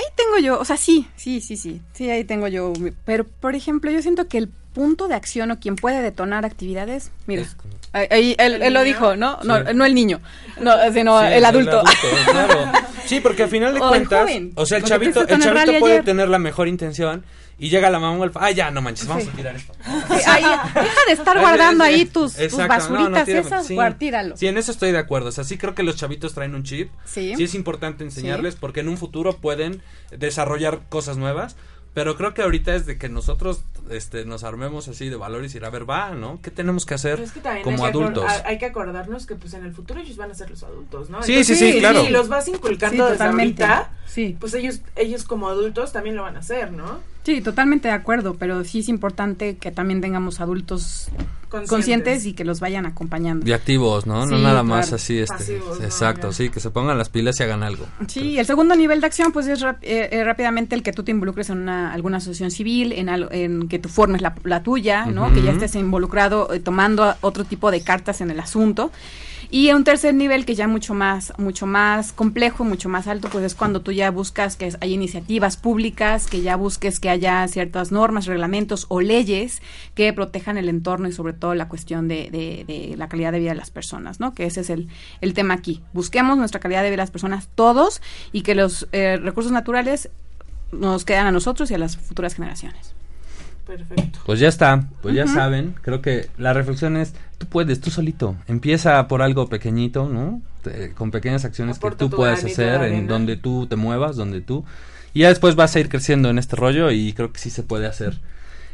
S5: Ahí tengo yo, o sea, sí, sí, sí, sí, sí, ahí tengo yo. Pero, por ejemplo, yo siento que el punto de acción o quien puede detonar actividades, mira, ahí, ahí él,
S4: ¿El
S5: él lo dijo, ¿no? No,
S3: Sí.
S5: no el niño, no, sino
S3: Sí,
S5: el adulto.
S3: claro. Sí, porque al final de [LAUGHS]
S5: O el
S3: cuentas,
S5: joven.
S3: o sea, el chavito, el chavito puede
S5: ayer.
S3: tener la mejor intención y llega la mamá o el ah, ya, no manches, vamos
S5: Sí.
S3: a tirar esto.
S5: Sí, ahí, deja de estar guardando ahí tus, tus
S3: Exacto, no, no,
S5: basuritas
S3: tírame,
S5: esas,
S3: sí.
S5: tíralo.
S3: Sí, en eso estoy de acuerdo. O sea, sí creo que los chavitos traen un chip.
S5: Sí.
S3: Sí es importante enseñarles porque en un futuro pueden desarrollar cosas nuevas. Pero creo que ahorita es de que nosotros este, nos armemos así de valores y ir a ver, va, ¿no? ¿Qué tenemos que hacer
S4: es que
S3: como
S4: hay que, acor-
S3: adultos?
S4: hay que acordarnos que pues en el futuro ellos van a ser los adultos, ¿no?
S3: Sí, sí, sí, claro.
S4: Si los vas
S5: Sí,
S4: inculcando desde
S5: totalmente.
S4: ahorita,
S5: Sí.
S4: pues ellos, ellos como adultos también lo van a hacer, ¿no?
S5: Sí, totalmente de acuerdo, pero sí es importante que también tengamos adultos conscientes, y que los vayan acompañando.
S3: Y activos, ¿no? no nada más así, este. Exacto, sí, que se pongan las pilas y hagan algo.
S5: Sí, el segundo nivel de acción pues es rap- eh, eh, rápidamente el que tú te involucres en una, alguna asociación civil, en, al- en que tú formes la, la tuya, ¿no? Que ya estés involucrado eh, tomando otro tipo de cartas en el asunto. Y un tercer nivel que ya mucho más, mucho más complejo, mucho más alto, pues es cuando tú ya buscas que hay iniciativas públicas, que ya busques que haya ciertas normas, reglamentos o leyes que protejan el entorno y sobre todo la cuestión de, de- de la calidad de vida de las personas, ¿no? Que ese es el, el tema aquí. Busquemos nuestra calidad de vida de las personas todos y que los eh, recursos naturales nos quedan a nosotros y a las futuras generaciones.
S4: Perfecto.
S3: Pues ya está, pues ya saben, creo que la reflexión es, tú puedes, tú solito, empieza por algo pequeñito, ¿no? Te- con pequeñas acciones
S4: Aporta
S3: que tú
S4: de
S3: hacer, en donde tú te muevas, donde tú... Y ya después vas a ir creciendo en este rollo y creo que sí se puede hacer.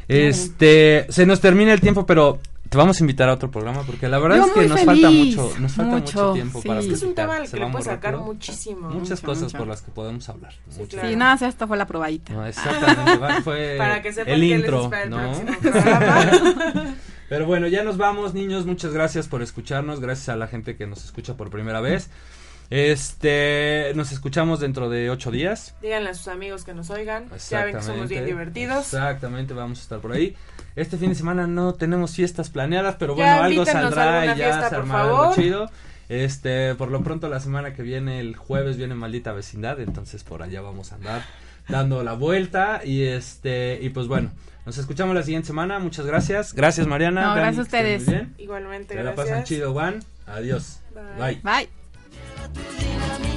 S3: Este, se nos termina el tiempo, pero te vamos a invitar a otro programa porque la verdad
S5: Yo
S3: es que nos
S5: feliz,
S3: falta mucho, nos falta mucho,
S5: mucho,
S3: tiempo
S5: sí.
S3: para
S5: Es
S4: Es que es un tema
S3: se
S4: que le puedes sacar
S3: rápido.
S4: muchísimo.
S3: Muchas
S5: Mucho,
S3: cosas
S5: mucho.
S3: por las que podemos hablar.
S4: Sí,
S3: muchas.
S4: claro.
S5: Sí, nada, esta fue la probadita.
S3: No, [LAUGHS] exactamente, va- fue
S4: Para que sepan
S3: el
S4: les
S3: intro,
S4: espera el
S3: ¿no? [LAUGHS] Pero bueno, ya nos vamos, niños. Muchas gracias por escucharnos. Gracias a la gente que nos escucha por primera vez. Este, nos escuchamos dentro de ocho días.
S4: Díganle a sus amigos que nos oigan. Ya ven que somos bien divertidos.
S3: Exactamente, vamos a estar por ahí. Este fin de semana no tenemos fiestas planeadas, pero
S4: Ya,
S3: bueno, algo saldrá y ya
S4: fiesta,
S3: se armará algo chido. Este, por lo pronto la semana que viene, el jueves viene maldita vecindad, entonces por allá vamos a andar dando la vuelta y este y pues bueno, nos escuchamos la siguiente semana. Muchas gracias. Gracias Mariana.
S5: No,
S3: Dani,
S5: gracias a ustedes.
S3: muy bien.
S4: Igualmente,
S3: Se la
S4: gracias.
S3: pasan chido, Juan. Adiós.
S4: Bye.
S3: Bye.
S5: Bye.